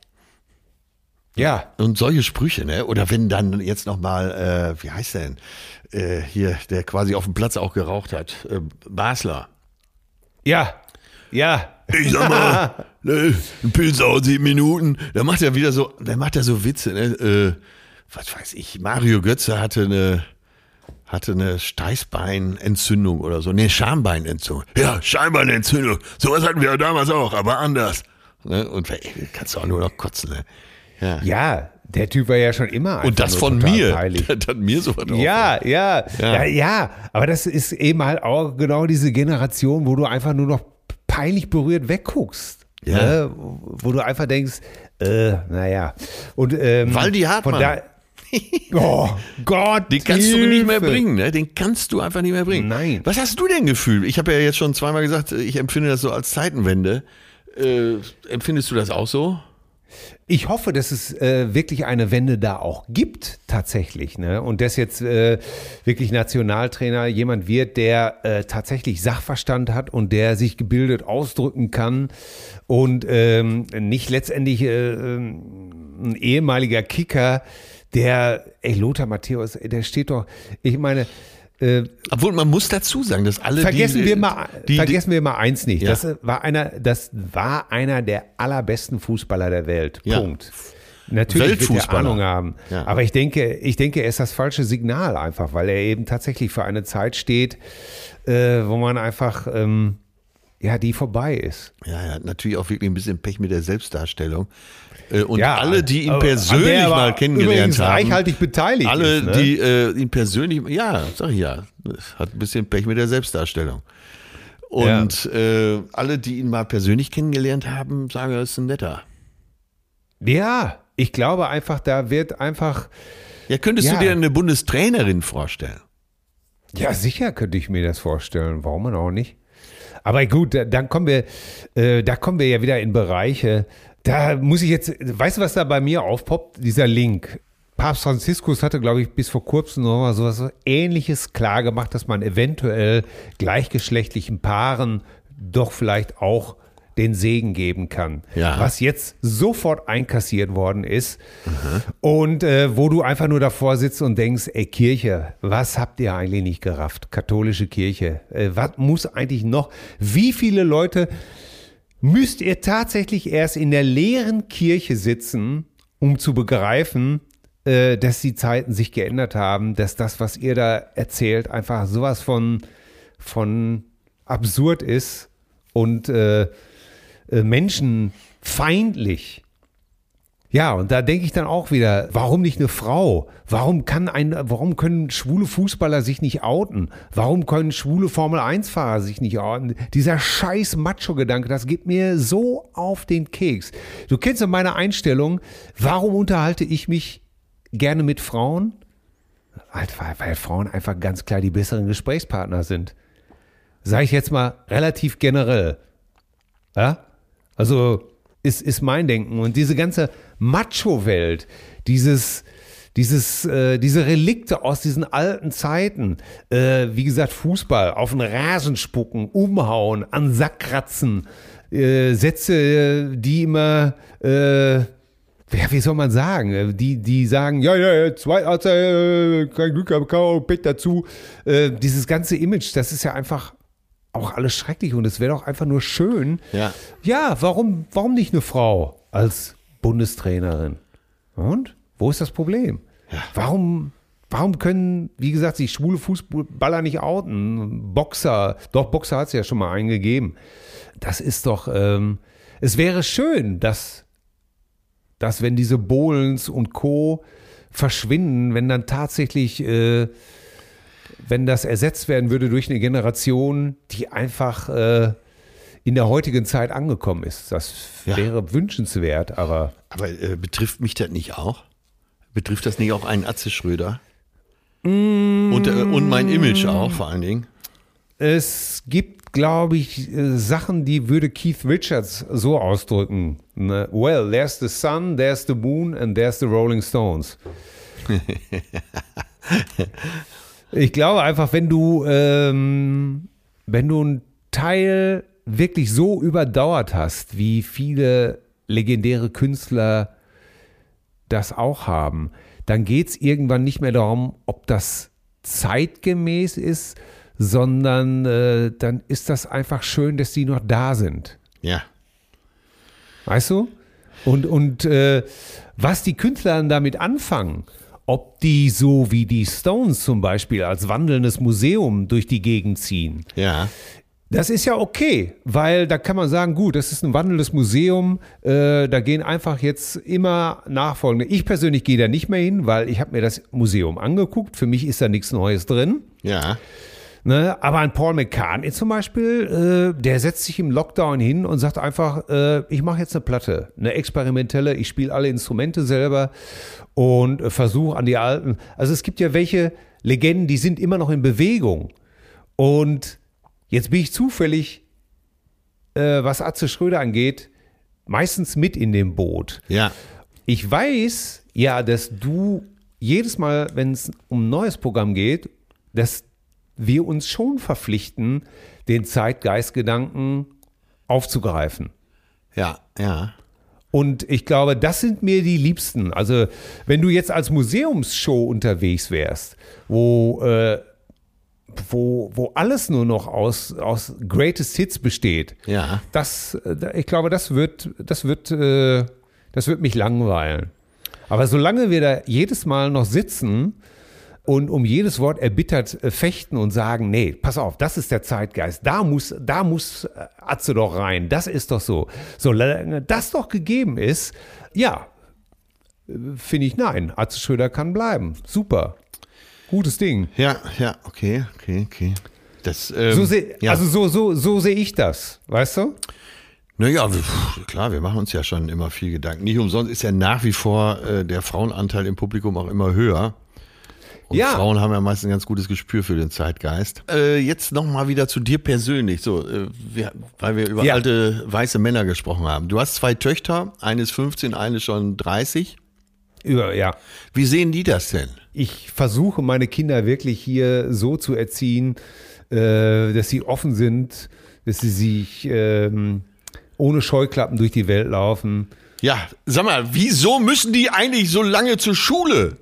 ja. Und solche Sprüche, ne? Oder wenn dann jetzt nochmal, äh, wie heißt der denn? Äh, hier, der quasi auf dem Platz auch geraucht hat. Äh, Basler. Ja. Ja. Ich sag mal, ne, ein Pilz dauert sieben Minuten. Da macht er wieder so, da macht er so Witze, ne? Äh, was weiß ich, Mario Götze hatte eine, hatte eine Steißbeinentzündung oder so. Ne, Schambeinentzündung. Ja, Schambeinentzündung. Sowas hatten wir ja damals auch, aber anders. Ne? Und ey, kannst du auch nur noch kotzen, ne? Ja. Ja, der Typ war ja schon immer einfach Und das von mir. Peinlich. Das hat mir auch. Ja, ja, Ja. ja, ja, aber das ist eben halt auch genau diese Generation, wo du einfach nur noch peinlich berührt wegguckst. Ja. Ne? Wo du einfach denkst, äh, naja. Und, ähm, Waldi Hartmann. Da, oh Gott. Den kannst du nicht mehr Hilfe. bringen, ne? Den kannst du einfach nicht mehr bringen. Nein. Was hast du denn gefühlt? Ich habe ja jetzt schon zweimal gesagt, ich empfinde das so als Zeitenwende. Äh, empfindest du das auch so? Ich hoffe, dass es äh, wirklich eine Wende da auch gibt, tatsächlich. Ne? Und dass jetzt äh, wirklich Nationaltrainer jemand wird, der äh, tatsächlich Sachverstand hat und der sich gebildet ausdrücken kann und ähm, nicht letztendlich äh, ähm, ein ehemaliger Kicker, der, ey, Lothar Matthäus, der steht doch, ich meine, äh, Obwohl man muss dazu sagen, dass alle vergessen die, wir mal, die, vergessen wir mal eins nicht. Ja. Das war einer, das war einer der allerbesten Fußballer der Welt. Ja. Punkt. Natürlich wird er. Ahnung haben. Ja. Aber ich denke, ich denke, er ist das falsche Signal einfach, weil er eben tatsächlich für eine Zeit steht, äh, wo man einfach, ähm, ja, die vorbei ist. Ja, er hat natürlich auch wirklich ein bisschen Pech mit der Selbstdarstellung. Äh, Und Ja, alle, die ihn persönlich mal kennengelernt haben. reichhaltig beteiligt Alle, ist, ne? die äh, ihn persönlich, ja, sag ich ja, hat ein bisschen Pech mit der Selbstdarstellung. Und äh, alle, die ihn mal persönlich kennengelernt haben, sagen, er ist ein netter. Ja, ich glaube einfach, da wird einfach, Ja, könntest Ja. du dir eine Bundestrainerin vorstellen? Ja, sicher könnte ich mir das vorstellen. Warum auch nicht? Aber gut, da- dann kommen wir, äh, da kommen wir ja wieder in Bereiche. Da muss ich jetzt, weißt du, was da bei mir aufpoppt? Dieser Link. Papst Franziskus hatte, glaube ich, bis vor kurzem noch mal sowas Ähnliches klar gemacht, dass man eventuell gleichgeschlechtlichen Paaren doch vielleicht auch den Segen geben kann. Ja. Was jetzt sofort einkassiert worden ist. Und äh, wo du einfach nur davor sitzt und denkst, ey Kirche, was habt ihr eigentlich nicht gerafft? Katholische Kirche, äh, was muss eigentlich noch? Wie viele Leute müsst ihr tatsächlich erst in der leeren Kirche sitzen, um zu begreifen, äh, dass die Zeiten sich geändert haben, dass das, was ihr da erzählt, einfach sowas von, von absurd ist und äh, äh, menschenfeindlich. Ja, und da denke ich dann auch wieder, warum nicht eine Frau? Warum kann ein, warum können schwule Fußballer sich nicht outen? Warum können schwule Formel-1-Fahrer sich nicht outen? Dieser scheiß Macho-Gedanke, das geht mir so auf den Keks. Du kennst ja meine Einstellung, warum unterhalte ich mich gerne mit Frauen? Halt, weil, weil Frauen einfach ganz klar die besseren Gesprächspartner sind. Sage ich jetzt mal relativ generell. Ja? Also ist, ist mein Denken. Und diese ganze Macho-Welt, dieses, dieses, äh, diese Relikte aus diesen alten Zeiten, äh, wie gesagt, Fußball, auf den Rasen spucken, umhauen, an Sack kratzen, äh, Sätze, die immer, äh, ja, wie soll man sagen? Äh, Die, die sagen, ja, ja, ja, zwei er, äh, kein Glück gehabt, K.O., Pech dazu. Dieses ganze Image, das ist ja einfach auch alles schrecklich und es wäre doch einfach nur schön. Ja. Ja, warum, warum nicht eine Frau als Bundestrainerin? Und? Wo ist das Problem? Warum, warum können, wie gesagt, sich schwule Fußballer nicht outen? Boxer, doch, Boxer hat es ja schon mal eingegeben. Das ist doch, ähm, es wäre schön, dass, dass wenn diese Bohlens und Co. verschwinden, wenn dann tatsächlich, äh, wenn das ersetzt werden würde durch eine Generation, die einfach äh, in der heutigen Zeit angekommen ist. Das Ja. wäre wünschenswert, aber Aber äh, betrifft mich das nicht auch? Betrifft das nicht auch einen Atze Schröder? Mm. Und, äh, und mein Image auch vor allen Dingen. es gibt, glaube ich, äh, Sachen, die würde Keith Richards so ausdrücken. Ne? Well, there's the sun, there's the moon and there's the Rolling Stones. ich glaube einfach, wenn du, ähm, wenn du einen Teil wirklich so überdauert hast, wie viele legendäre Künstler das auch haben, dann geht es irgendwann nicht mehr darum, ob das zeitgemäß ist, sondern äh, dann ist das einfach schön, dass die noch da sind. Ja. Weißt du? Und, und äh, was die Künstler dann damit anfangen, ob die so wie die Stones zum Beispiel als wandelndes Museum durch die Gegend ziehen, Ja. Das ist ja okay, weil da kann man sagen, gut, das ist ein wandelndes Museum, äh, da gehen einfach jetzt immer Nachfolgende. Ich persönlich gehe da nicht mehr hin, weil ich habe mir das Museum angeguckt, für mich ist da nichts Neues drin. Ja. Ne? Aber ein Paul McCartney zum Beispiel, äh, der setzt sich im Lockdown hin und sagt einfach, äh, ich mache jetzt eine Platte, eine experimentelle, ich spiele alle Instrumente selber und äh, versuche an die alten. Also es gibt ja welche Legenden, die sind immer noch in Bewegung. Und Jetzt bin ich zufällig, äh, was Atze Schröder angeht, meistens mit in dem Boot. Ja. Ich weiß ja, dass du jedes Mal, wenn es um ein neues Programm geht, dass wir uns schon verpflichten, den Zeitgeistgedanken aufzugreifen. Ja, ja. Und ich glaube, das sind mir die Liebsten. Also, wenn du jetzt als Museumsshow unterwegs wärst, wo äh, wo, wo alles nur noch aus, aus Greatest Hits besteht. Ja. Das, ich glaube, das wird, das wird, äh, das wird mich langweilen. Aber solange wir da jedes Mal noch sitzen und um jedes Wort erbittert äh, fechten und sagen, nee, pass auf, das ist der Zeitgeist, da muss, da muss äh, Atze doch rein, das ist doch so. Solange das doch gegeben ist, ja, finde ich nein, Atze Schröder kann bleiben. Super. Gutes Ding. Ja, ja, okay, okay, okay. Das, ähm, so seh, ja. Also so, so, so sehe ich das, weißt du? Naja, klar, wir machen uns ja schon immer viel Gedanken. Nicht umsonst ist ja nach wie vor äh, der Frauenanteil im Publikum auch immer höher. Und Ja. Frauen haben ja meist ein ganz gutes Gespür für den Zeitgeist. Äh, jetzt nochmal wieder zu dir persönlich, so, äh, wir, weil wir über Ja. alte weiße Männer gesprochen haben. Du hast zwei Töchter, eine ist 15, eine schon 30. Über, ja. Wie sehen die das denn? Ich versuche meine Kinder wirklich hier so zu erziehen, äh, dass sie offen sind, dass sie sich ähm, ohne Scheuklappen durch die Welt laufen. Ja, sag mal, wieso müssen die eigentlich so lange zur Schule?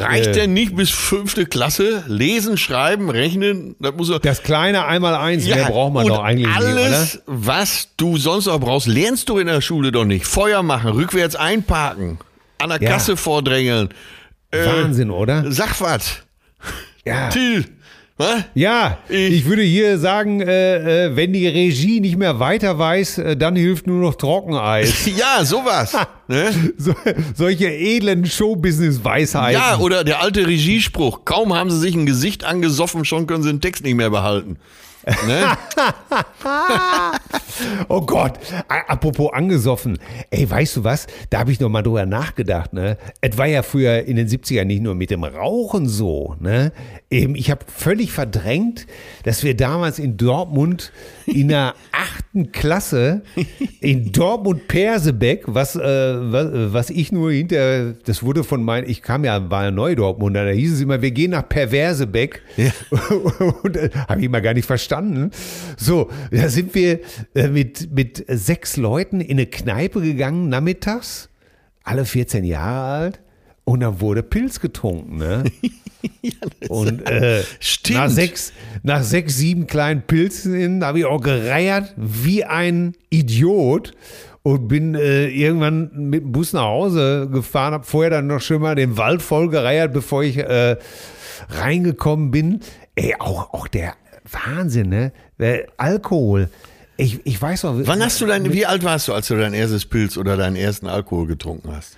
Reicht Äh. denn nicht bis fünfte Klasse? Lesen, schreiben, rechnen? Das muss. Das kleine Einmaleins, mehr braucht man doch eigentlich nicht, oder? alles, was du sonst auch brauchst, lernst du in der Schule doch nicht. Feuer machen, rückwärts einparken, an der Ja. Kasse vordrängeln. Äh, Wahnsinn, oder? Sag was. Ja. Till, was? Ja, Ich- ich würde hier sagen, äh, äh, wenn die Regie nicht mehr weiter weiß, äh, dann hilft nur noch Trockeneis. Ja, sowas. ne? so, solche edlen Showbusiness-Weisheiten. Ja, oder der alte Regiespruch. Kaum haben sie sich ein Gesicht angesoffen, schon können sie den Text nicht mehr behalten. Ne? Oh Gott, apropos angesoffen. Ey, weißt du was? Da habe ich noch mal drüber nachgedacht. Ne? Es war ja früher in den 70ern nicht nur mit dem Rauchen so. Ne? Eben, ich habe völlig verdrängt, dass wir damals in Dortmund in der achten Klasse in Dortmund-Persebeck, was, äh, was, was ich nur hinter, das wurde von meinen, ich kam ja, war ja Neu-Dortmund, da hieß es immer, wir gehen nach Perversebeck. Und äh, habe ich mal gar nicht verstanden. So, da sind wir äh, mit, mit sechs Leuten in eine Kneipe gegangen, nachmittags, alle 14 Jahre alt. Und dann wurde Pilz getrunken, ne? Und äh, nach sechs, nach sechs, sieben kleinen Pilzen habe ich auch gereiert wie ein Idiot und bin äh, irgendwann mit dem Bus nach Hause gefahren, habe vorher dann noch schon mal den Wald voll gereiert, bevor ich äh, reingekommen bin. Ey, auch, auch der Wahnsinn, ne? Äh, Alkohol. Ich, ich weiß noch. Wann hast du dein, wie alt warst du, als du dein erstes Pilz oder deinen ersten Alkohol getrunken hast?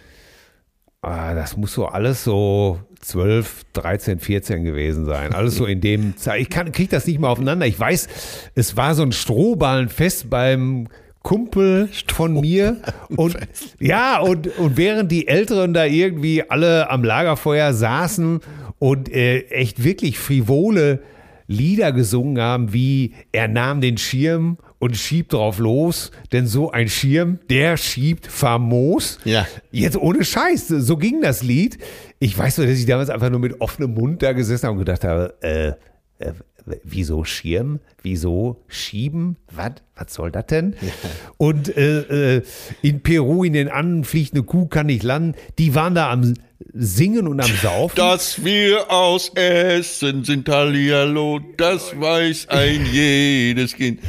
Ah, das muss so alles so 12, 13, 14 gewesen sein. Alles so in dem Zeit. Ich kann, krieg das nicht mal aufeinander. Ich weiß, es war so ein Strohballenfest beim Kumpel von mir. Und ja, und, und während die Älteren da irgendwie alle am Lagerfeuer saßen und äh, echt wirklich frivole Lieder gesungen haben, wie er nahm den Schirm und schiebt drauf los, denn so ein Schirm, der schiebt famos. Ja. Jetzt ohne Scheiß, so ging das Lied. Ich weiß nur, dass ich damals einfach nur mit offenem Mund da gesessen habe und gedacht habe, äh, äh, wieso Schirm? Wieso schieben? Was? Was soll das denn? Und äh, äh, in Peru, in den Anden fliegt eine Kuh, kann nicht landen. Die waren da am Singen und am Saufen. Dass wir aus Essen sind Hallihallo, das weiß ein jedes Kind.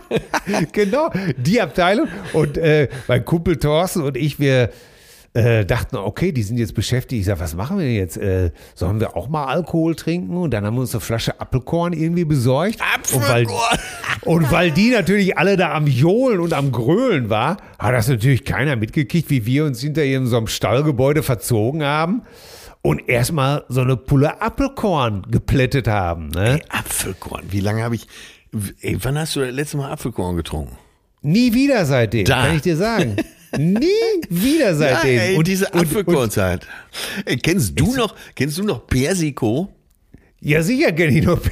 genau, die Abteilung. Und äh, mein Kumpel Thorsten und ich, wir äh, dachten, okay, die sind jetzt beschäftigt. Ich sage, was machen wir denn jetzt? Äh, sollen wir auch mal Alkohol trinken? Und dann haben wir uns eine Flasche Apfelkorn irgendwie besorgt. Und weil, und weil die natürlich alle da am Johlen und am Grölen war, hat das natürlich keiner mitgekriegt, wie wir uns hinter in so einem Stallgebäude verzogen haben und erstmal so eine Pulle Apfelkorn geplättet haben. Ne? Ey, Apfelkorn, wie lange habe ich. Ey, wann hast du das letzte Mal Apfelkorn getrunken? Nie wieder seitdem, Da. kann ich dir sagen. Nie wieder seitdem. Ja, ey, und diese. Ey, kennst du noch, kennst du noch Persiko? Ja, sicher kenne ich nur Per-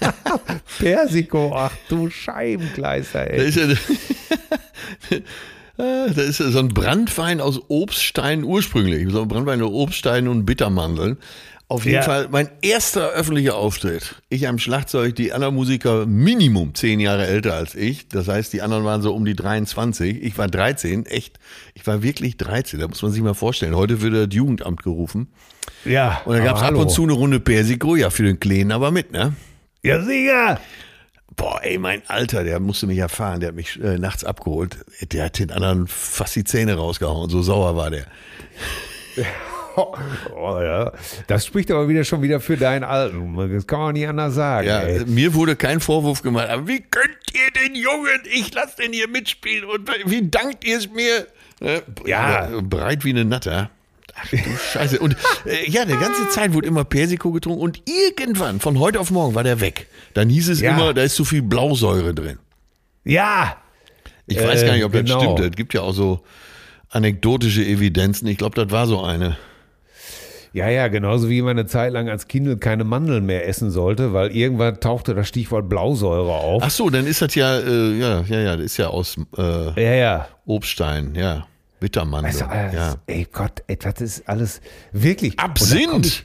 Persiko. Ach du Scheibenkleister, Da ey. ist ja, Ah, da ist ja so ein Brandwein aus Obststein ursprünglich. So ein Brandwein aus Obststein und Bittermandeln. Auf jeden Ja. Fall mein erster öffentlicher Auftritt. Ich am Schlagzeug, die anderen Musiker Minimum zehn Jahre älter als ich. Das heißt, die anderen waren so um die 23. Ich war 13, echt. Ich war wirklich 13. Da muss man sich mal vorstellen. Heute würde das Jugendamt gerufen. Ja, Und da gab es ab und zu eine Runde Persiko. Ja, für den Kleinen aber mit, ne? Ja, sicher. Boah, ey, mein Alter, der musste mich erfahren, der hat mich äh, nachts abgeholt. Der hat den anderen fast die Zähne rausgehauen, so sauer war der. Oh, oh, ja. Das spricht aber wieder schon wieder für deinen Alten. Das kann man nicht anders sagen. Ja, ey. mir wurde kein Vorwurf gemacht. Aber wie könnt ihr den Jungen, ich lass den hier mitspielen und wie dankt ihr es mir? Äh, Ja. Breit wie eine Natter. Ach du Scheiße. Und äh, ja, die ganze Zeit wurde immer Persiko getrunken und irgendwann, von heute auf morgen, war der weg. Dann hieß es Ja. immer, da ist zu viel Blausäure drin. ja. Ich weiß Äh, gar nicht, ob das genau. stimmt. Es gibt ja auch so anekdotische Evidenzen. Ich glaube, das war so eine. Ja, ja, genauso wie man eine Zeit lang als Kind keine Mandeln mehr essen sollte, weil irgendwann tauchte das Stichwort Blausäure auf. Ach so, dann ist das ja, äh, ja, ja, ja, das ist ja aus äh, Ja, ja. Obststein, ja. Bittermandel. Also, alles, ja. ey Gott, ey, das ist alles wirklich. Absinth!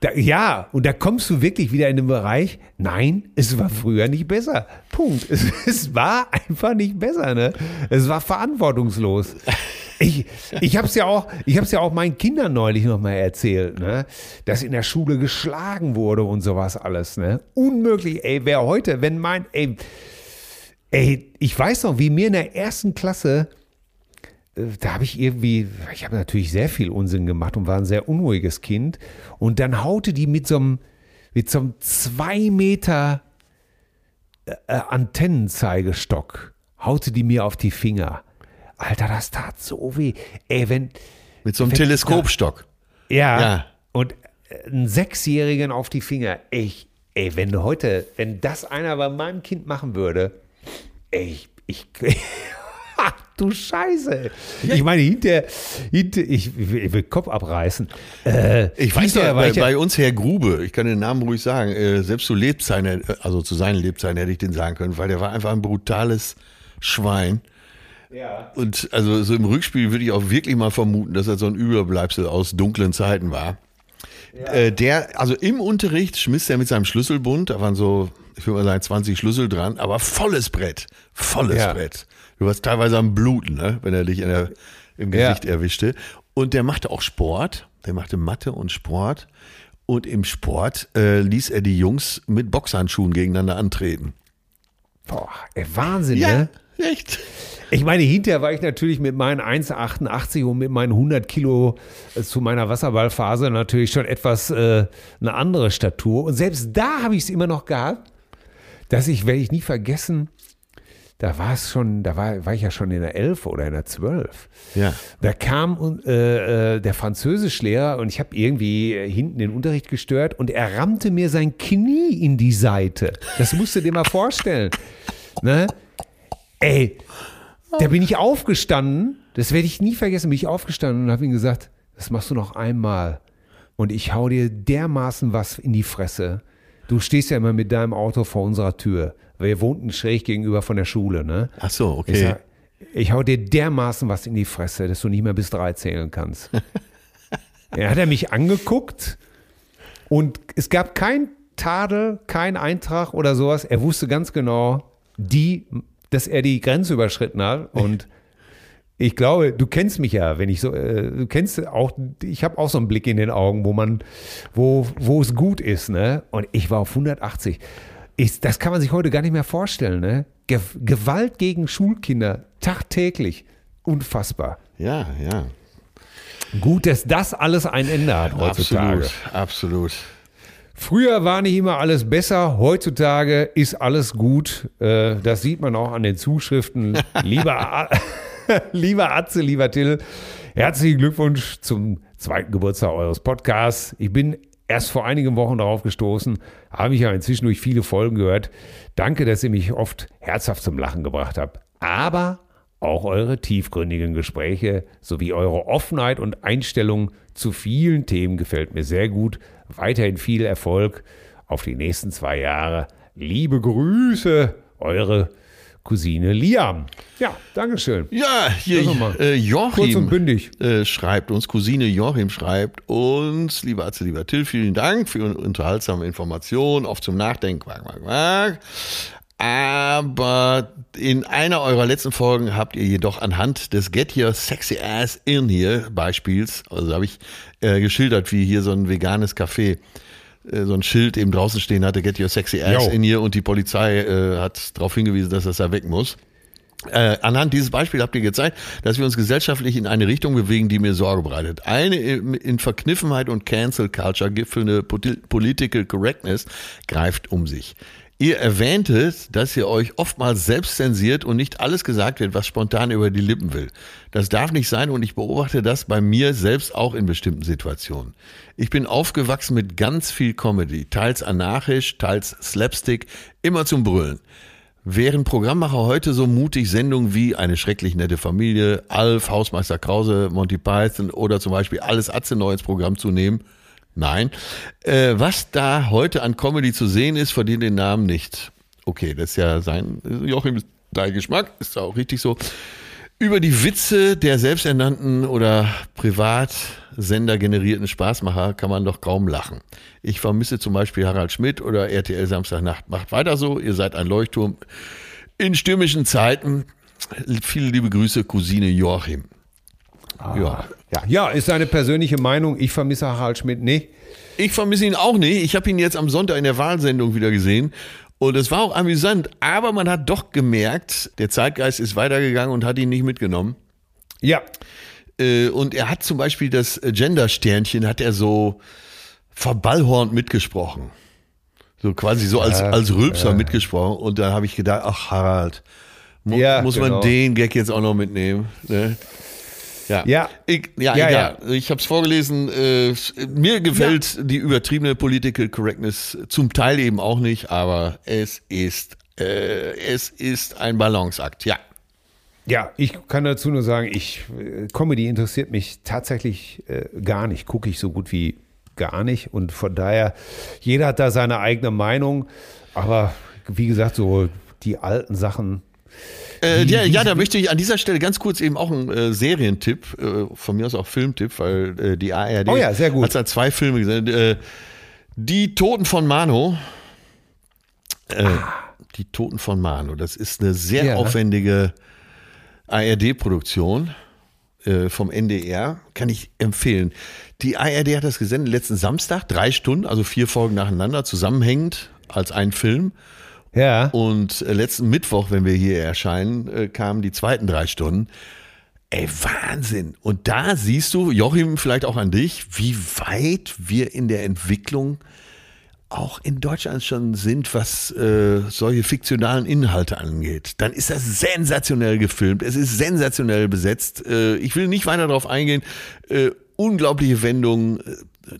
Da, ja, und da kommst du wirklich wieder in den Bereich, nein, es war früher nicht besser. Punkt. Es, es war einfach nicht besser, ne? Es war verantwortungslos. Ich, ich habe es ja auch, ich habe ja auch meinen Kindern neulich noch mal erzählt, ne, dass in der Schule geschlagen wurde und sowas alles, ne? Unmöglich, ey, wer heute, wenn mein, ey, ey, ich weiß noch, wie mir in der ersten Klasse da habe ich irgendwie, ich habe natürlich sehr viel Unsinn gemacht und war ein sehr unruhiges Kind. Und dann haute die mit so einem, mit so einem zwei Meter äh, äh, Antennenzeigestock, haute die mir auf die Finger. Alter, das tat so weh. Ey, wenn, Mit so einem wenn- Teleskopstock. ja, Ja. und äh, einen Sechsjährigen auf die Finger. Ich, ey, wenn heute, wenn das einer bei meinem Kind machen würde, ey, ich, ich, du Scheiße. Ich meine, hinter, hinter ich, ich will Kopf abreißen. Äh, Ich weiß war bei, ja- bei uns Herr Grube, ich kann den Namen ruhig sagen, äh, selbst zu Lebzeiten, also zu seinen Lebzeiten hätte ich den sagen können, weil der war einfach ein brutales Schwein. Ja. Und also so im Rückspiel würde ich auch wirklich mal vermuten, dass er so ein Überbleibsel aus dunklen Zeiten war. Äh, der, also im Unterricht schmiss er mit seinem Schlüsselbund, da waren so, ich würde mal sagen, 20 Schlüssel dran, aber volles Brett, volles Ja. Brett. Du warst teilweise am Bluten, ne, wenn er dich der, im Ja. Gesicht erwischte. Und der machte auch Sport, der machte Mathe und Sport. Und im Sport äh, ließ er die Jungs mit Boxhandschuhen gegeneinander antreten. Boah, ey, Wahnsinn, ne? echt. Ich meine, hinterher war ich natürlich mit meinen 1,88 und mit meinen 100 Kilo äh, zu meiner Wasserballphase natürlich schon etwas äh, eine andere Statur. Und selbst da habe ich es immer noch gehabt, dass ich, werde ich nie vergessen, da war es schon, da war, war ich ja schon in der 11 oder in der 12. Ja. Da kam äh, äh, der Französischlehrer und ich habe irgendwie äh, hinten den Unterricht gestört und er rammte mir sein Knie in die Seite. Das musst du dir mal vorstellen. Ne? Ey, da bin ich aufgestanden, das werde ich nie vergessen, bin ich aufgestanden und habe ihm gesagt, das machst du noch einmal und ich hau dir dermaßen was in die Fresse. Du stehst ja immer mit deinem Auto vor unserer Tür. Wir wohnten schräg gegenüber von der Schule, ne? Ach so, Ich, okay. sag, ich hau dir dermaßen was in die Fresse, dass du nicht mehr bis drei zählen kannst. er hat er mich angeguckt und es gab kein Tadel, kein Eintrag oder sowas. Er wusste ganz genau, die, dass er die Grenze überschritten hat und ich glaube, du kennst mich ja, wenn ich so, äh, du kennst auch, ich habe auch so einen Blick in den Augen, wo man, wo, wo es gut ist, ne? Und ich war auf 180. Ich, das kann man sich heute gar nicht mehr vorstellen, ne? Ge Gewalt gegen Schulkinder, tagtäglich. Unfassbar. Ja, ja. Gut, dass das alles ein Ende hat heutzutage. Absolut, absolut. Früher war nicht immer alles besser, heutzutage ist alles gut. Äh, Das sieht man auch an den Zuschriften. Lieber, lieber Atze, lieber Till, herzlichen Glückwunsch zum zweiten Geburtstag eures Podcasts. Ich bin erst vor einigen Wochen darauf gestoßen, habe ich ja inzwischen durch viele Folgen gehört. Danke, dass ihr mich oft herzhaft zum Lachen gebracht habt. Aber auch eure tiefgründigen Gespräche sowie eure Offenheit und Einstellung zu vielen Themen gefällt mir sehr gut. Weiterhin viel Erfolg auf die nächsten zwei Jahre. Liebe Grüße, eure Cousine Liam. Ja, Dankeschön. Ja, hier äh, Joachim Kurz und bündig. Äh, schreibt uns, Cousine Joachim schreibt uns, lieber Atze, lieber Till, vielen Dank für Ihre unterhaltsame Informationen, oft zum Nachdenken, quack, quack, quack. Aber in einer eurer letzten Folgen habt ihr jedoch anhand des Get Your Sexy Ass In Here Beispiels, also habe ich äh, geschildert, wie hier so ein veganes Café so ein Schild eben draußen stehen hatte, Get Your Sexy Ass Jo. In Here und die Polizei äh, hat darauf hingewiesen, dass das da weg muss. Äh, anhand dieses Beispiels habt ihr gezeigt, dass wir uns gesellschaftlich in eine Richtung bewegen, die mir Sorge bereitet. Eine in in Verkniffenheit und Cancel Culture gipfelnde Poli- Political Correctness greift um sich. Ihr erwähntet, dass ihr euch oftmals selbst zensiert und nicht alles gesagt wird, was spontan über die Lippen will. Das darf nicht sein und ich beobachte das bei mir selbst auch in bestimmten Situationen. Ich bin aufgewachsen mit ganz viel Comedy, teils anarchisch, teils Slapstick, immer zum Brüllen. Wären Programmmacher heute so mutig, Sendungen wie Eine schrecklich nette Familie, Alf, Hausmeister Krause, Monty Python oder zum Beispiel Alles Atze neu ins Programm zu nehmen? Nein. Äh, was da heute an Comedy zu sehen ist, verdient den Namen nicht. Okay, das ist ja sein, Joachim, dein Geschmack, ist auch richtig so. Über die Witze der selbsternannten oder Privatsender generierten Spaßmacher kann man doch kaum lachen. Ich vermisse zum Beispiel Harald Schmidt oder RTL Samstagnacht. Macht weiter so, ihr seid ein Leuchtturm in stürmischen Zeiten. Viele liebe Grüße, Cousine Joachim. Ja. Ja, ja, ist seine persönliche Meinung. Ich vermisse Harald Schmidt nicht. Ich vermisse ihn auch nicht. Ich habe ihn jetzt am Sonntag in der Wahlsendung wieder gesehen. Und es war auch amüsant, aber man hat doch gemerkt, der Zeitgeist ist weitergegangen und hat ihn nicht mitgenommen. Ja, Äh, Und er hat zum Beispiel das Gender-Sternchen, hat er so verballhornt mitgesprochen. So quasi so als, als Rülpser mitgesprochen. Und da habe ich gedacht, ach Harald, mu Ja, muss man genau. den Gag jetzt auch noch mitnehmen? Ne? Ja, Ja. Ich, ja, Ja, egal. Ich habe es vorgelesen. Äh, mir gefällt die übertriebene Political Correctness zum Teil eben auch nicht, aber es ist, äh, es ist ein Balanceakt. Ja. Ja, ich kann dazu nur sagen, ich äh, Comedy interessiert mich tatsächlich äh, gar nicht, gucke ich so gut wie gar nicht und von daher jeder hat da seine eigene Meinung, aber wie gesagt, so die alten Sachen Äh, ja, ja, da möchte ich an dieser Stelle ganz kurz eben auch einen äh, Serientipp, äh, von mir aus auch Filmtipp, weil äh, die ARD Oh ja, sehr gut. hat da zwei Filme gesehen. Äh, die Toten von Mano. Äh, Die Toten von Mano. Das ist eine sehr Ah. Ja. aufwendige ARD-Produktion vom NDR. Kann ich empfehlen. Die ARD hat das gesendet letzten Samstag, drei Stunden, also vier Folgen nacheinander, zusammenhängend als ein Film. Ja. Und äh, letzten Mittwoch, wenn wir hier erscheinen, äh, kamen die zweiten drei Stunden. Ey, Wahnsinn. Und da siehst du, Joachim, vielleicht auch an dich, wie weit wir in der Entwicklung auch in Deutschland schon sind, was äh, solche fiktionalen Inhalte angeht. Dann ist das sensationell gefilmt. Es ist sensationell besetzt. Äh, ich will nicht weiter darauf eingehen. Äh, unglaubliche Wendungen, äh,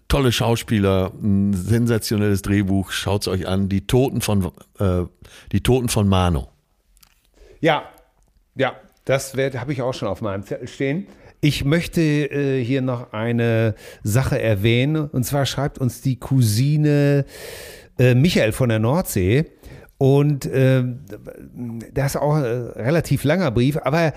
tolle Schauspieler, ein sensationelles Drehbuch. Schaut's euch an. Die Toten von äh, die Toten von Mano. Ja, ja, das habe ich auch schon auf meinem Zettel stehen. Ich möchte äh, hier noch eine Sache erwähnen. Und zwar schreibt uns die Cousine äh, Michael von der Nordsee. Und ähm, das ist auch ein relativ langer Brief, aber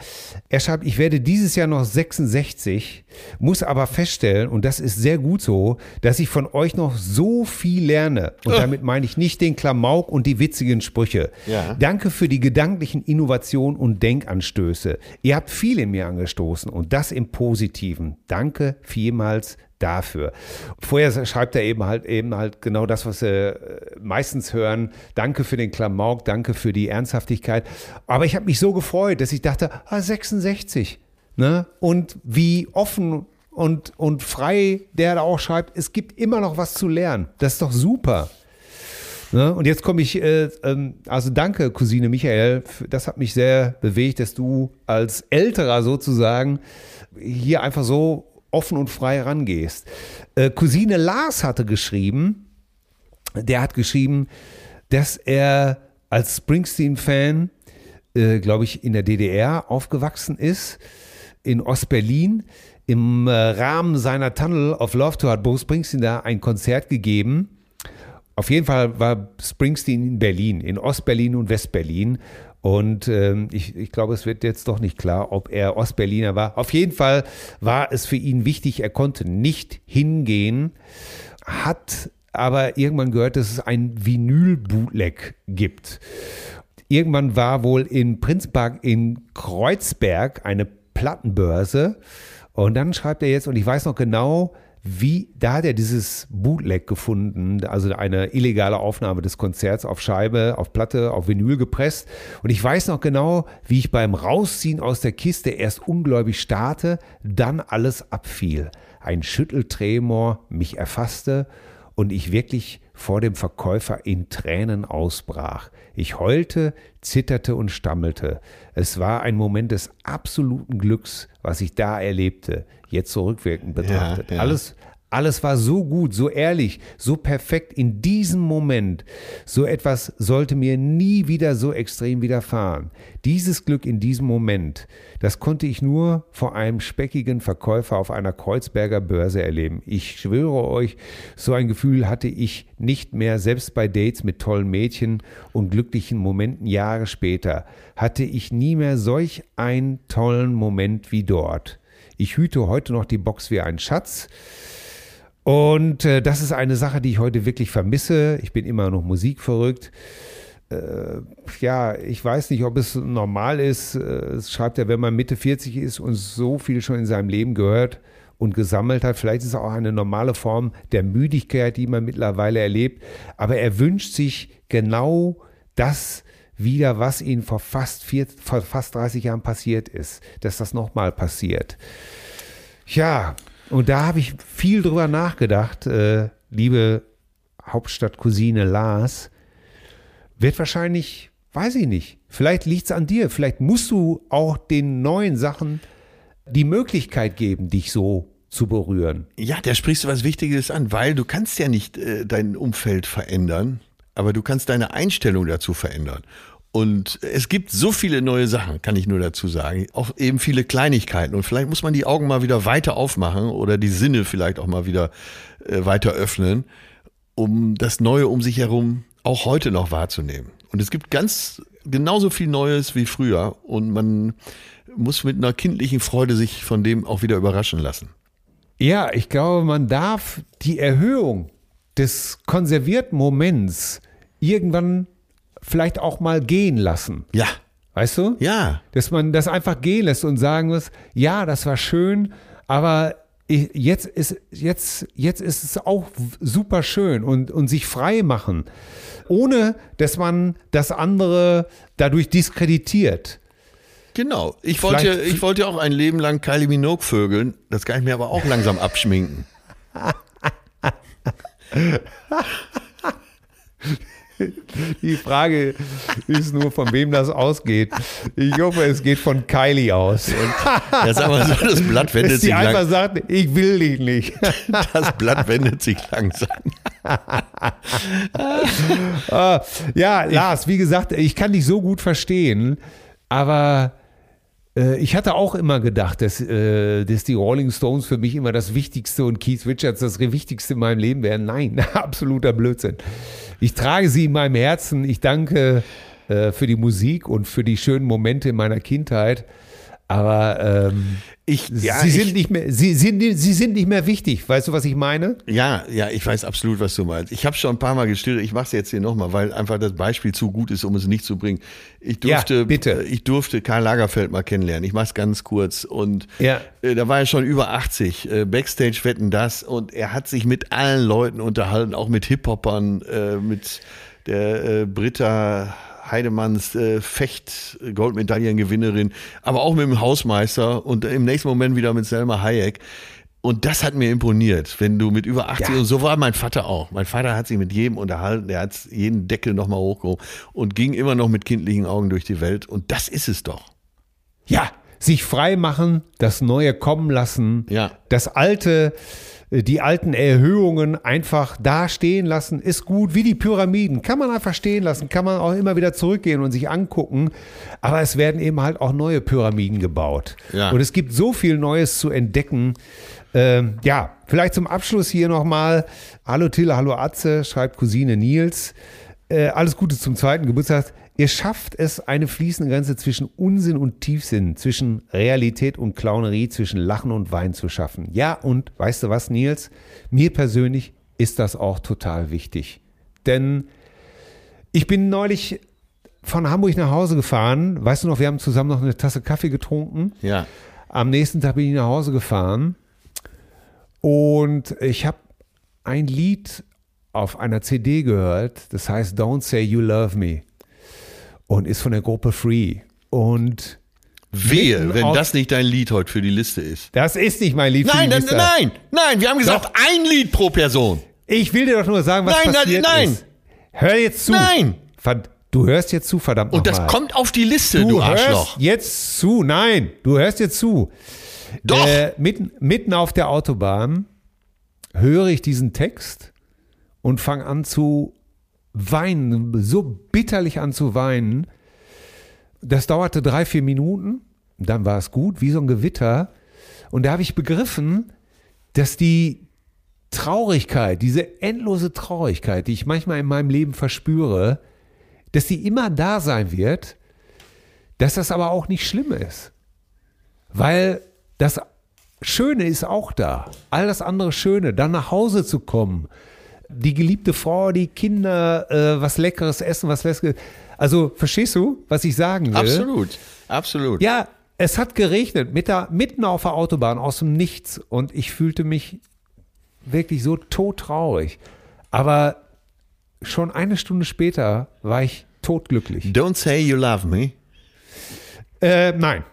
er schreibt, ich werde dieses Jahr noch 66, muss aber feststellen, und das ist sehr gut so, dass ich von euch noch so viel lerne. Und damit meine ich nicht den Klamauk und die witzigen Sprüche. Ja. Danke für die gedanklichen Innovationen und Denkanstöße. Ihr habt viel in mir angestoßen und das im Positiven. Danke vielmals dafür. Vorher schreibt er eben halt eben halt genau das, was wir äh, meistens hören. Danke für den Klamauk, danke für die Ernsthaftigkeit. Aber ich habe mich so gefreut, dass ich dachte, ah, 66. Ne? Und wie offen und, und frei, der da auch schreibt, es gibt immer noch was zu lernen. Das ist doch super. Ne? Und jetzt komme ich, äh, ähm, also danke, Cousine Michael, das hat mich sehr bewegt, dass du als Älterer sozusagen hier einfach so offen und frei rangehst. Äh, Cousine Lars hatte geschrieben, der hat geschrieben, dass er als Springsteen-Fan, äh, glaube ich, in der DDR aufgewachsen ist, in Ostberlin. Im äh, Rahmen seiner Tunnel of Love Tour hat Bruce Springsteen da ein Konzert gegeben. Auf jeden Fall war Springsteen in Berlin, in Ostberlin und Westberlin. Und ähm, ich, ich glaube, es wird jetzt doch nicht klar, ob er Ostberliner war. Auf jeden Fall war es für ihn wichtig, er konnte nicht hingehen, hat aber irgendwann gehört, dass es ein Vinyl-Bootleg gibt. Irgendwann war wohl in Prinzpark in Kreuzberg eine Plattenbörse. Und dann schreibt er jetzt, und ich weiß noch genau, wie, da hat er dieses Bootleg gefunden, also eine illegale Aufnahme des Konzerts auf Scheibe, auf Platte, auf Vinyl gepresst. Und ich weiß noch genau, wie ich beim Rausziehen aus der Kiste erst ungläubig starte, dann alles abfiel. Ein Schütteltremor mich erfasste und ich wirklich vor dem Verkäufer in Tränen ausbrach. Ich heulte, zitterte und stammelte. Es war ein Moment des absoluten Glücks, was ich da erlebte, jetzt zurückwirkend betrachtet. Ja, ja. Alles, alles war so gut, so ehrlich, so perfekt in diesem Moment. So etwas sollte mir nie wieder so extrem widerfahren. Dieses Glück in diesem Moment, das konnte ich nur vor einem speckigen Verkäufer auf einer Kreuzberger Börse erleben. Ich schwöre euch, so ein Gefühl hatte ich nicht mehr, selbst bei Dates mit tollen Mädchen und glücklichen Momenten Jahre später, hatte ich nie mehr solch einen tollen Moment wie dort. Ich hüte heute noch die Box wie ein Schatz. Und äh, das ist eine Sache, die ich heute wirklich vermisse. Ich bin immer noch musikverrückt. Äh, ja, ich weiß nicht, ob es normal ist. Äh, es schreibt ja, wenn man Mitte 40 ist und so viel schon in seinem Leben gehört und gesammelt hat. Vielleicht ist es auch eine normale Form der Müdigkeit, die man mittlerweile erlebt. Aber er wünscht sich genau das wieder, was ihm vor fast, vier, vor fast 30 Jahren passiert ist, dass das nochmal passiert. Ja, und da habe ich viel drüber nachgedacht, äh, liebe Hauptstadtcousine Lars. Wird wahrscheinlich, weiß ich nicht, vielleicht liegt es an dir, vielleicht musst du auch den neuen Sachen die Möglichkeit geben, dich so zu berühren. Ja, da sprichst du was Wichtiges an, weil du kannst ja nicht äh, dein Umfeld verändern, aber du kannst deine Einstellung dazu verändern. Und es gibt so viele neue Sachen, kann ich nur dazu sagen. Auch eben viele Kleinigkeiten. Und vielleicht muss man die Augen mal wieder weiter aufmachen oder die Sinne vielleicht auch mal wieder äh, weiter öffnen, um das Neue um sich herum auch heute noch wahrzunehmen. Und es gibt ganz genauso viel Neues wie früher. Und man muss mit einer kindlichen Freude sich von dem auch wieder überraschen lassen. Ja, ich glaube, man darf die Erhöhung des konservierten Moments irgendwann vielleicht auch mal gehen lassen. Ja. Weißt du? Ja. Dass man das einfach gehen lässt und sagen muss, ja, das war schön, aber ich, jetzt ist, jetzt, jetzt ist es auch super schön und, und sich frei machen, ohne dass man das andere dadurch diskreditiert. Genau. Ich wollte, ja, ich wollte auch ein Leben lang Kylie Minogue vögeln. Das kann ich mir aber auch langsam abschminken. Die Frage ist nur, von wem das ausgeht. Ich hoffe, es geht von Kylie aus. Und jetzt aber so, das Blatt wendet sich langsam. Einfach sagt, ich will dich nicht. Das Blatt wendet sich langsam. Ah, ja, Lars, wie gesagt, ich kann dich so gut verstehen, aber ich hatte auch immer gedacht, dass, äh, dass die Rolling Stones für mich immer das Wichtigste und Keith Richards das Wichtigste in meinem Leben wären. Nein, absoluter Blödsinn. Ich trage sie in meinem Herzen. Ich danke äh, für die Musik und für die schönen Momente in meiner Kindheit. Aber ähm, ich, ja, sie, sind ich, nicht mehr, sie, sind, sie sind nicht mehr wichtig. Weißt du, was ich meine? Ja, ja, ich weiß absolut, was du meinst. Ich habe schon ein paar Mal gestillt. Ich mache es jetzt hier nochmal, weil einfach das Beispiel zu gut ist, um es nicht zu bringen. Ich durfte, ja, bitte. ich durfte Karl Lagerfeld mal kennenlernen. Ich mache es ganz kurz. Und ja. äh, da war er schon über 80. Äh, Backstage wetten das. Und er hat sich mit allen Leuten unterhalten, auch mit Hip-Hopern, äh, mit der äh, Britta Heidemanns äh, Fecht-Goldmedaillengewinnerin, aber auch mit dem Hausmeister und im nächsten Moment wieder mit Selma Hayek. Und das hat mir imponiert, wenn du mit über 80 Ja. und so war mein Vater auch. Mein Vater hat sich mit jedem unterhalten, der hat jeden Deckel nochmal hochgehoben und ging immer noch mit kindlichen Augen durch die Welt. Und das ist es doch. Ja, sich frei machen, das Neue kommen lassen, Ja. das Alte, äh, die alten Erhöhungen einfach da stehen lassen, ist gut, wie die Pyramiden. Kann man einfach stehen lassen, kann man auch immer wieder zurückgehen und sich angucken. Aber es werden eben halt auch neue Pyramiden gebaut. Ja. Und es gibt so viel Neues zu entdecken. Ähm, ja, vielleicht zum Abschluss hier nochmal. Hallo Tille, hallo Atze, schreibt Cousine Nils. Äh, alles Gute zum zweiten Geburtstag. Ihr schafft es, eine fließende Grenze zwischen Unsinn und Tiefsinn, zwischen Realität und Clownerie, zwischen Lachen und Wein zu schaffen. Ja, und weißt du was, Nils? Mir persönlich ist das auch total wichtig. Denn ich bin neulich von Hamburg nach Hause gefahren. Weißt du noch, wir haben zusammen noch eine Tasse Kaffee getrunken. Ja. Am nächsten Tag bin ich nach Hause gefahren und ich habe ein Lied auf einer CD gehört, das heißt Don't Say You Love Me und ist von der Gruppe Free. Und Wehe, wenn das nicht dein Lied heute für die Liste ist. das ist nicht mein Lied. für Nein, die nein, Liste. nein, nein, wir haben gesagt, Doch. ein Lied pro Person. Ich will dir doch nur sagen, was Nein, nein, passiert nein. ist. Hör jetzt zu. Nein. Du hörst jetzt zu, verdammt Und das nochmal. kommt auf die Liste, du, Du Arschloch. hörst jetzt zu. Nein, du hörst jetzt zu. Doch. Äh, mitten, mitten auf der Autobahn höre ich diesen Text und fange an zu weinen, so bitterlich an zu weinen. Das dauerte drei, vier Minuten. Dann war es gut, wie so ein Gewitter. Und da habe ich begriffen, dass die Traurigkeit, diese endlose Traurigkeit, die ich manchmal in meinem Leben verspüre, dass die immer da sein wird, dass das aber auch nicht schlimm ist. Weil das Schöne ist auch da. All das andere Schöne, dann nach Hause zu kommen, die geliebte Frau, die Kinder, äh, was Leckeres essen, was Leckeres. Also, verstehst du, was ich sagen will? Absolut, absolut. Ja, es hat geregnet, mit der, mitten auf der Autobahn aus dem Nichts. Und ich fühlte mich wirklich so todtraurig. Aber schon eine Stunde später war ich todglücklich. Don't say you love me. Äh, nein.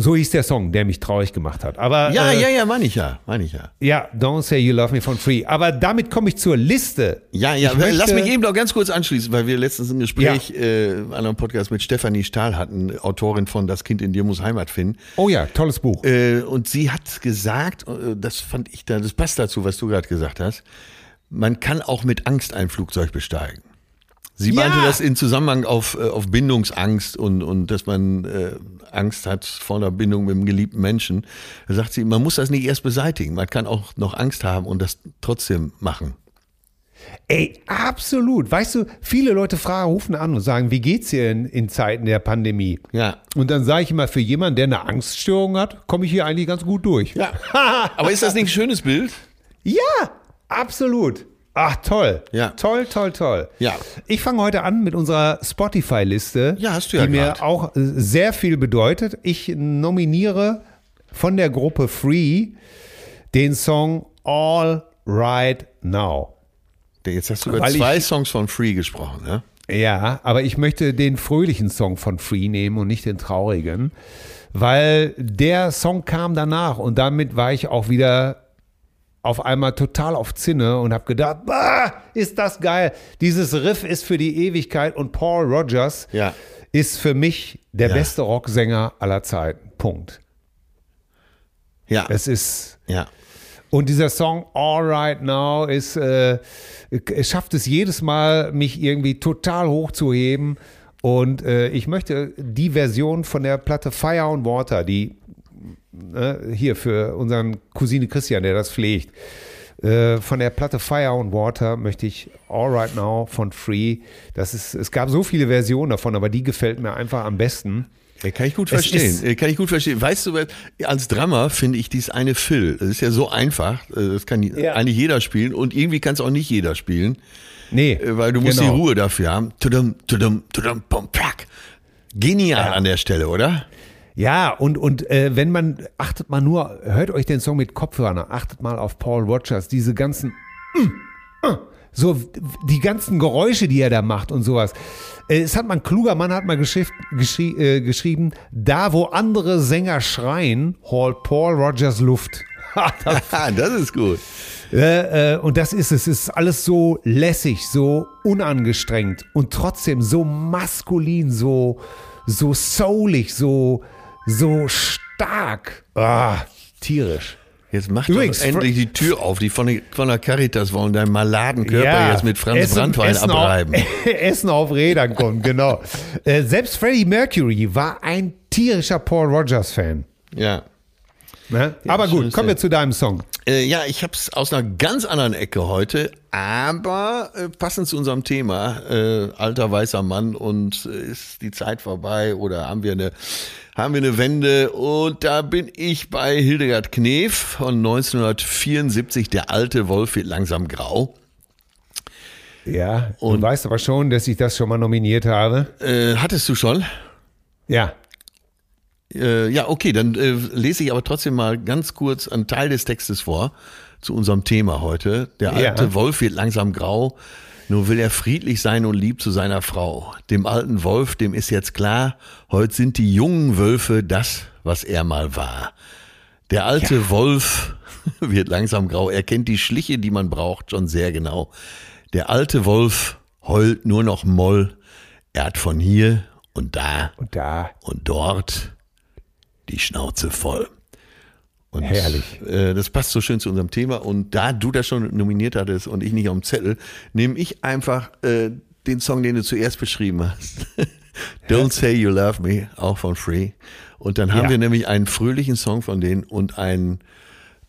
So hieß der Song, der mich traurig gemacht hat. Aber Ja, äh, ja, ja, meine ich ja, meine ich ja. ja, Don't Say You Love Me von Free. Aber damit komme ich zur Liste. Ja, ja, Ich lass mich eben noch ganz kurz anschließen, weil wir letztens ein Gespräch äh, an einem Podcast mit Stefanie Stahl hatten, Autorin von Das Kind in dir muss Heimat finden. Oh ja, tolles Buch. Äh, und sie hat gesagt, äh, das fand ich da, das passt dazu, was du gerade gesagt hast, man kann auch mit Angst ein Flugzeug besteigen. Sie Ja. meinte das in Zusammenhang auf, äh, auf Bindungsangst und, und dass man äh, Angst hat vor einer Bindung mit einem geliebten Menschen. Da sagt sie, man muss das nicht erst beseitigen. Man kann auch noch Angst haben und das trotzdem machen. Ey, absolut. Weißt du, viele Leute fragen, rufen an und sagen, wie geht's dir in, in Zeiten der Pandemie? Ja. Und dann sage ich immer, für jemanden, der eine Angststörung hat, komme ich hier eigentlich ganz gut durch. Ja. Aber ist das nicht ein schönes Bild? Ja, absolut. Ach, toll. Ja. Toll, toll, toll. Ja. Ich fange heute an mit unserer Spotify-Liste, Ja, hast du ja die mir grad. auch äh, sehr viel bedeutet. Ich nominiere von der Gruppe Free den Song All Right Now. Jetzt hast du über Weil ich- zwei Songs von Free gesprochen, ne? Ja, aber ich möchte den fröhlichen Song von Free nehmen und nicht den traurigen, weil der Song kam danach und damit war ich auch wieder auf einmal total auf Zinne und habe gedacht, bah, ist das geil. Dieses Riff ist für die Ewigkeit und Paul Rogers Ja. ist für mich der Ja. beste Rocksänger aller Zeiten. Punkt. Ja. Es ist ja. und dieser Song All Right Now ist, äh, es schafft es jedes Mal, mich irgendwie total hochzuheben. Und äh, ich möchte die Version von der Platte Fire and Water, die äh, hier für unseren Cousine Christian, der das pflegt, äh, von der Platte Fire and Water möchte ich All Right Now von Free. Das ist, es gab so viele Versionen davon, aber die gefällt mir einfach am besten. Ja, kann ich gut verstehen. ist- Äh, Kann ich gut verstehen. Weißt du, als Drummer finde ich dies eine Fill. Das ist ja so einfach. Äh, Das kann Ja. eigentlich jeder spielen und irgendwie kann es auch nicht jeder spielen, Nee, weil du musst genau. die Ruhe dafür haben. Tudum, tudum, tudum, pum, plack. Genial an der Stelle, oder? Ja, und, und äh, wenn man, achtet mal nur, hört euch den Song mit Kopfhörern, achtet mal auf Paul Rogers, diese ganzen, mm, äh, so die ganzen Geräusche, die er da macht und sowas. Äh, Es hat mal ein kluger Mann hat mal geschrie, äh, geschrieben, da wo andere Sänger schreien, holt Paul Rogers Luft. das ist gut. Äh, äh, und das ist es. Es ist alles so lässig, so unangestrengt und trotzdem so maskulin, so, so soulig, so, so stark. Ah, tierisch. Jetzt mach Übrigens, doch endlich die Tür auf. Die von, der- von der Caritas wollen deinen maladen Körper Ja, jetzt mit Franz Essen- Brandwein Essen abreiben. Auf, Essen auf Rädern kommt, genau. äh, selbst Freddie Mercury war ein tierischer Paul Rogers-Fan. Ja. Ne? Aber gut, kommen wir zu deinem Song. Äh, ja, ich habe es aus einer ganz anderen Ecke heute, aber äh, passend zu unserem Thema, äh, alter weißer Mann und äh, ist die Zeit vorbei oder haben wir eine haben wir eine Wende und da bin ich bei Hildegard Knef von 1974, der alte Wolf wird langsam grau. Ja, Und- du weißt aber schon, dass ich das schon mal nominiert habe. Äh, hattest du schon? Ja. Äh, ja, okay, dann äh, lese ich aber trotzdem mal ganz kurz einen Teil des Textes vor zu unserem Thema heute. Der Ja. alte Wolf wird langsam grau, nur will er friedlich sein und lieb zu seiner Frau. Dem alten Wolf, dem ist jetzt klar, heute sind die jungen Wölfe das, was er mal war. Der alte Wolf wird langsam grau, er kennt die Schliche, die man braucht, schon sehr genau. Der alte Wolf heult nur noch Moll, er hat von hier und da Und da. und dort die Schnauze voll. Und, Herrlich. Äh, das passt so schön zu unserem Thema. Und da du das schon nominiert hattest und ich nicht auf dem Zettel, nehme ich einfach äh, den Song, den du zuerst beschrieben hast. Don't Say You Love Me, auch von Free. Und dann haben Ja. wir nämlich einen fröhlichen Song von denen und einen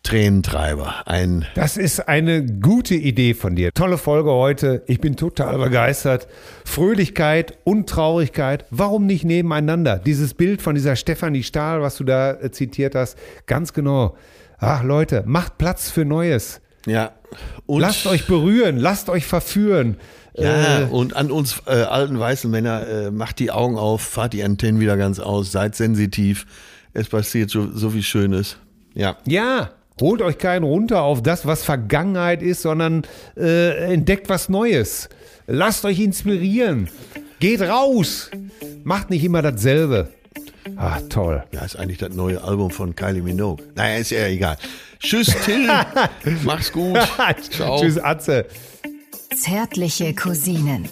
Tränentreiber. Ein Das ist eine gute Idee von dir. Tolle Folge heute. Ich bin total begeistert. Fröhlichkeit und Traurigkeit. Warum nicht nebeneinander? Dieses Bild von dieser Stefanie Stahl, was du da äh, zitiert hast. Ganz genau. Ach Leute, macht Platz für Neues. ja. Und Lasst euch berühren, lasst euch verführen. Ja, Äh, und an uns äh, alten weißen Männer, äh, macht die Augen auf, fahrt die Antennen wieder ganz aus, seid sensitiv. Es passiert so, so viel Schönes. Ja. ja, holt euch keinen runter auf das, was Vergangenheit ist, sondern äh, entdeckt was Neues. Lasst euch inspirieren. Geht raus. Macht nicht immer dasselbe. Ah, toll. Ja, ist eigentlich das neue Album von Kylie Minogue. Naja, ist ja egal. Tschüss, Till. Mach's gut. Ciao. Tschüss, Atze. Zärtliche Cousinen.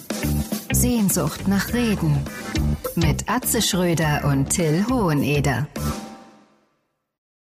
Sehnsucht nach Reden. Mit Atze Schröder und Till Hoheneder.